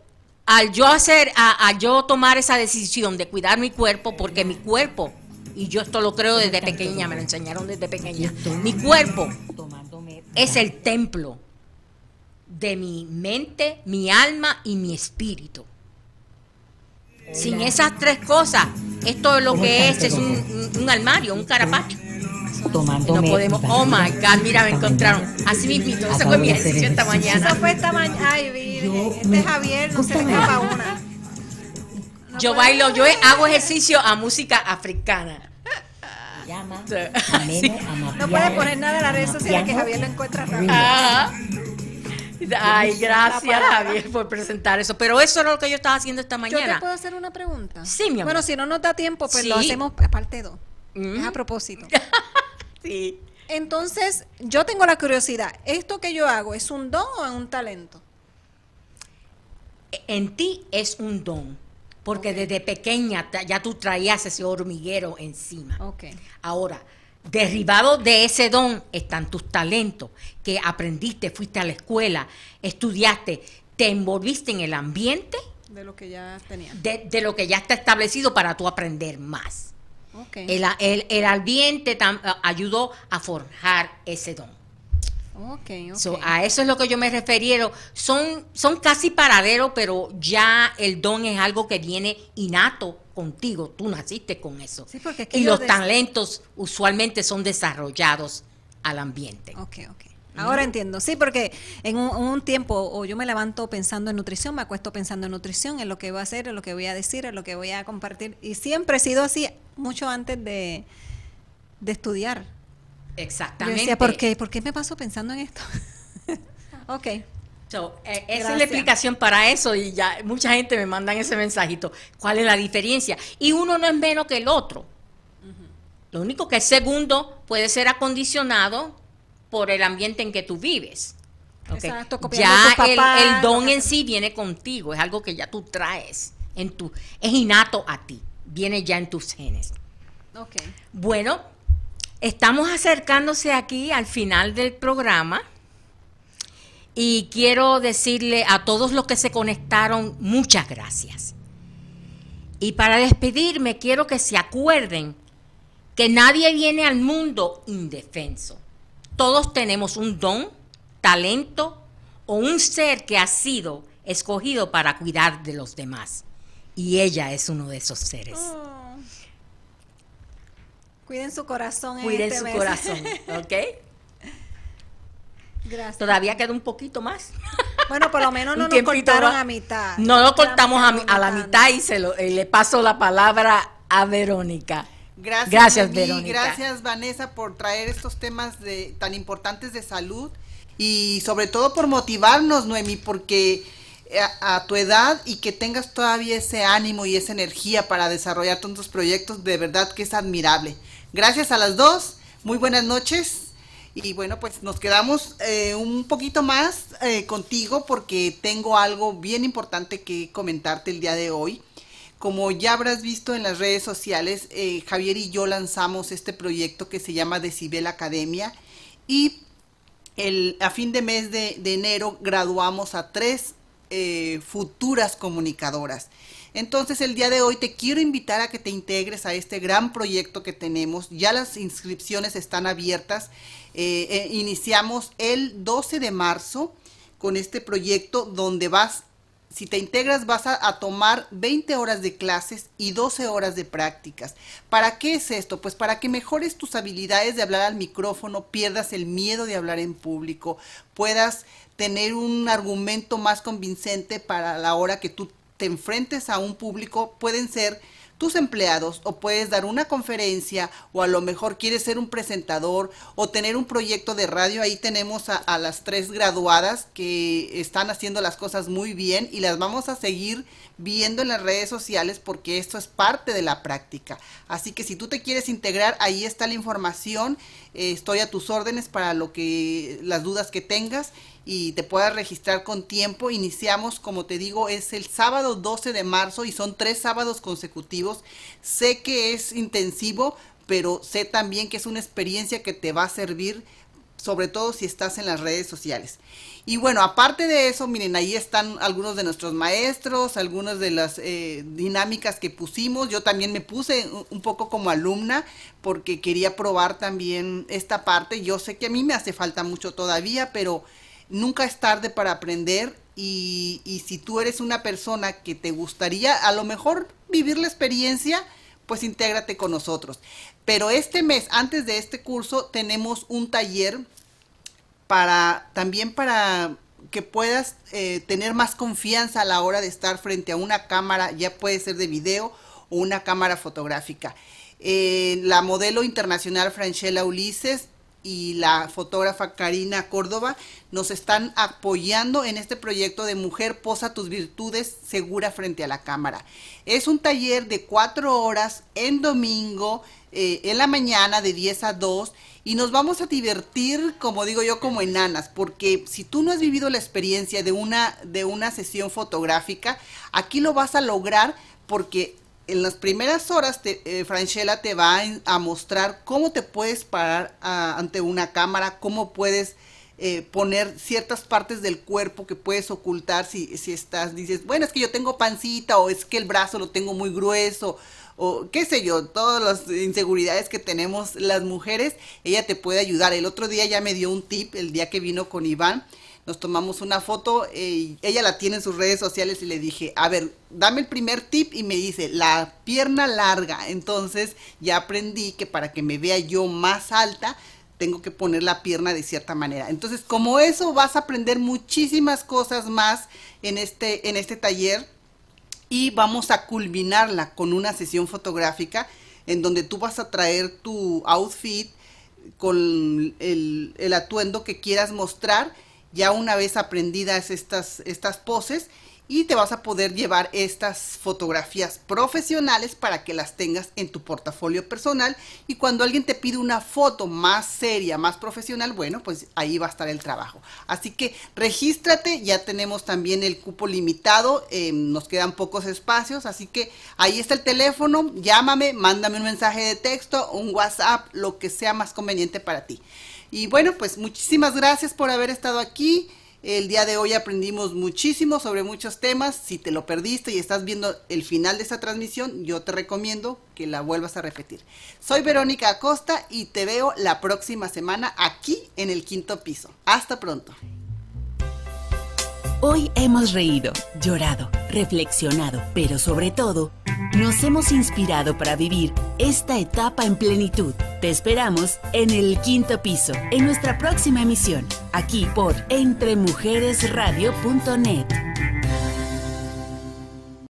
al yo hacer, a, yo tomar esa decisión de cuidar mi cuerpo, porque mi cuerpo, y yo esto lo creo desde pequeña, me lo enseñaron desde pequeña, mi cuerpo es el templo de mi mente, mi alma y mi espíritu. Sin esas tres cosas, esto es lo que es, es un, armario, un carapacho. No podemos, oh my God, mira, me encontraron. Así mismito, ese fue mi ejercicio esta mañana. Eso fue esta mañana. Ay, Virgen, este Javier no se le escapa una. No Yo bailo, yo hago ejercicio a música africana. Llama No puede poner nada en las redes sociales que. Javier lo encuentra rápido. Ajá. Ay, gracias. Javier por presentar eso. Pero eso era lo que yo estaba haciendo esta ¿Yo mañana. te puedo hacer una pregunta? Sí, mi amor. Bueno, si no nos da tiempo, pues lo hacemos aparte dos. Mm. Es a propósito. Sí. Entonces, yo tengo la curiosidad. ¿Esto que yo hago es un don o es un talento? En ti es un don. Porque desde pequeña ya tú traías ese hormiguero encima. Ahora, derribado de ese don están tus talentos, que aprendiste, fuiste a la escuela, estudiaste, te envolviste en el ambiente De lo que ya tenía. de, de lo que ya está establecido para tú aprender más. El, el- el ambiente tam- a- ayudó a forjar ese don. So, a eso es lo que yo me refiero. Son, son casi paralelos, pero ya el don es algo que viene innato contigo. Tú naciste con eso. Sí, porque y los talentos usualmente son desarrollados al ambiente. Ok, ok. Ahora entiendo, sí, porque en un, un tiempo o yo me levanto pensando en nutrición, me acuesto pensando en nutrición, en lo que voy a hacer, en lo que voy a decir, en lo que voy a compartir. Y siempre he sido así, mucho antes de, de estudiar. Yo Exactamente. decía, ¿por qué? ¿Por qué me paso pensando en esto? ok. So, eh, esa es la explicación para eso y ya mucha gente me mandan ese mensajito. ¿Cuál es la diferencia? Y uno no es menos que el otro. Lo único que el segundo puede ser acondicionado por el ambiente en que tú vives. ¿ok? Exacto, Ya el, don en sí viene contigo, es algo que ya tú traes en tu, es innato a ti, viene ya en tus genes. Ok. Bueno, estamos acercándose aquí al final del programa y quiero decirle a todos los que se conectaron muchas gracias. Y para despedirme quiero que se acuerden que nadie viene al mundo indefenso. Todos tenemos un don, talento o un ser que ha sido escogido para cuidar de los demás. Y ella es uno de esos seres. Oh. Cuiden su corazón. en Cuiden este su mes. corazón, ¿ok? Gracias. Todavía queda un poquito más. Bueno, por lo menos no nos cortaron más. a mitad. No lo cortamos a, mi- a la mitad. mitad y se lo, y le paso la palabra a Verónica. Gracias, Gracias, Mimi, Verónica. Gracias, Vanessa, por traer estos temas de, tan importantes de salud y sobre todo por motivarnos, Noemi, porque a, a, tu edad y que tengas todavía ese ánimo y esa energía para desarrollar tantos proyectos, de verdad que es admirable. Gracias a las dos, muy buenas noches. Y bueno, pues nos quedamos eh, un poquito más eh, contigo porque tengo algo bien importante que comentarte el día de hoy. Como ya habrás visto en las redes sociales, eh, Javier y yo lanzamos este proyecto que se llama Decibel Academia y el, a fin de mes de, enero graduamos a tres futuras comunicadoras. Entonces el día de hoy te quiero invitar a que te integres a este gran proyecto que tenemos. Ya las inscripciones están abiertas eh, eh, iniciamos el 12 de marzo con este proyecto donde vas, si te integras vas a, a, tomar 20 horas de clases y 12 horas de prácticas. ¿Para qué es esto? Pues para que mejores tus habilidades de hablar al micrófono, pierdas el miedo de hablar en público, puedas tener un argumento más convincente para la hora que tú te enfrentes a un público. Pueden ser tus empleados o puedes dar una conferencia o a lo mejor quieres ser un presentador o tener un proyecto de radio. Ahí tenemos a, las tres graduadas que están haciendo las cosas muy bien y las vamos a seguir viendo en las redes sociales porque esto es parte de la práctica. Así que si tú te quieres integrar, ahí está la información. Eh, estoy a tus órdenes para lo que las dudas que tengas y te puedas registrar con tiempo. Iniciamos, como te digo, es el sábado 12 de marzo y son tres sábados consecutivos. Sé que es intensivo, pero sé también que es una experiencia que te va a servir, sobre todo si estás en las redes sociales. Y bueno, aparte de eso, miren, ahí están algunos de nuestros maestros, algunas de las eh, dinámicas que pusimos. Yo también me puse un poco como alumna porque quería probar también esta parte. Yo sé que a mí me hace falta mucho todavía, pero nunca es tarde para aprender y, si tú eres una persona que te gustaría a lo mejor vivir la experiencia, pues intégrate con nosotros. Pero este mes, antes de este curso, tenemos un taller para también para que puedas eh, tener más confianza a la hora de estar frente a una cámara, ya puede ser de video o una cámara fotográfica. Eh, la modelo internacional Franchella Ulises y la fotógrafa Karina Córdoba nos están apoyando en este proyecto de Mujer Posa tus Virtudes Segura frente a la cámara. Es un taller de cuatro horas en domingo, eh, en la mañana de 10 a 2 y nos vamos a divertir, como digo yo, como enanas, porque si tú no has vivido la experiencia de una, de una sesión fotográfica, aquí lo vas a lograr porque en las primeras horas, te, eh, Franchella te va a, mostrar cómo te puedes parar ante una cámara, cómo puedes eh, poner ciertas partes del cuerpo que puedes ocultar si, si estás, dices, bueno, es que yo tengo pancita o es que el brazo lo tengo muy grueso o qué sé yo, todas las inseguridades que tenemos las mujeres, ella te puede ayudar. El otro día ya me dio un tip, el día que vino con Iván, nos tomamos una foto, eh, ella la tiene en sus redes sociales y le dije, a ver, dame el primer tip y me dice, la pierna larga. Entonces ya aprendí que para que me vea yo más alta, tengo que poner la pierna de cierta manera. Entonces, como eso vas a aprender muchísimas cosas más en este, en este taller y vamos a culminarla con una sesión fotográfica en donde tú vas a traer tu outfit con el, el atuendo que quieras mostrar ya una vez aprendidas estas, estas poses y te vas a poder llevar estas fotografías profesionales para que las tengas en tu portafolio personal y cuando alguien te pide una foto más seria, más profesional, bueno, pues ahí va a estar el trabajo. Así que regístrate, ya tenemos también el cupo limitado, eh, nos quedan pocos espacios, así que ahí está el teléfono, llámame, mándame un mensaje de texto, un WhatsApp, lo que sea más conveniente para ti. Y bueno, pues muchísimas gracias por haber estado aquí. El día de hoy aprendimos muchísimo sobre muchos temas. Si te lo perdiste y estás viendo el final de esta transmisión, yo te recomiendo que la vuelvas a repetir. Soy Verónica Acosta y te veo la próxima semana aquí en el quinto piso. Hasta pronto. Hoy hemos reído, llorado, reflexionado, pero sobre todo, nos hemos inspirado para vivir esta etapa en plenitud. Te esperamos en el quinto piso, en nuestra próxima emisión, aquí por entremujeresradio.net.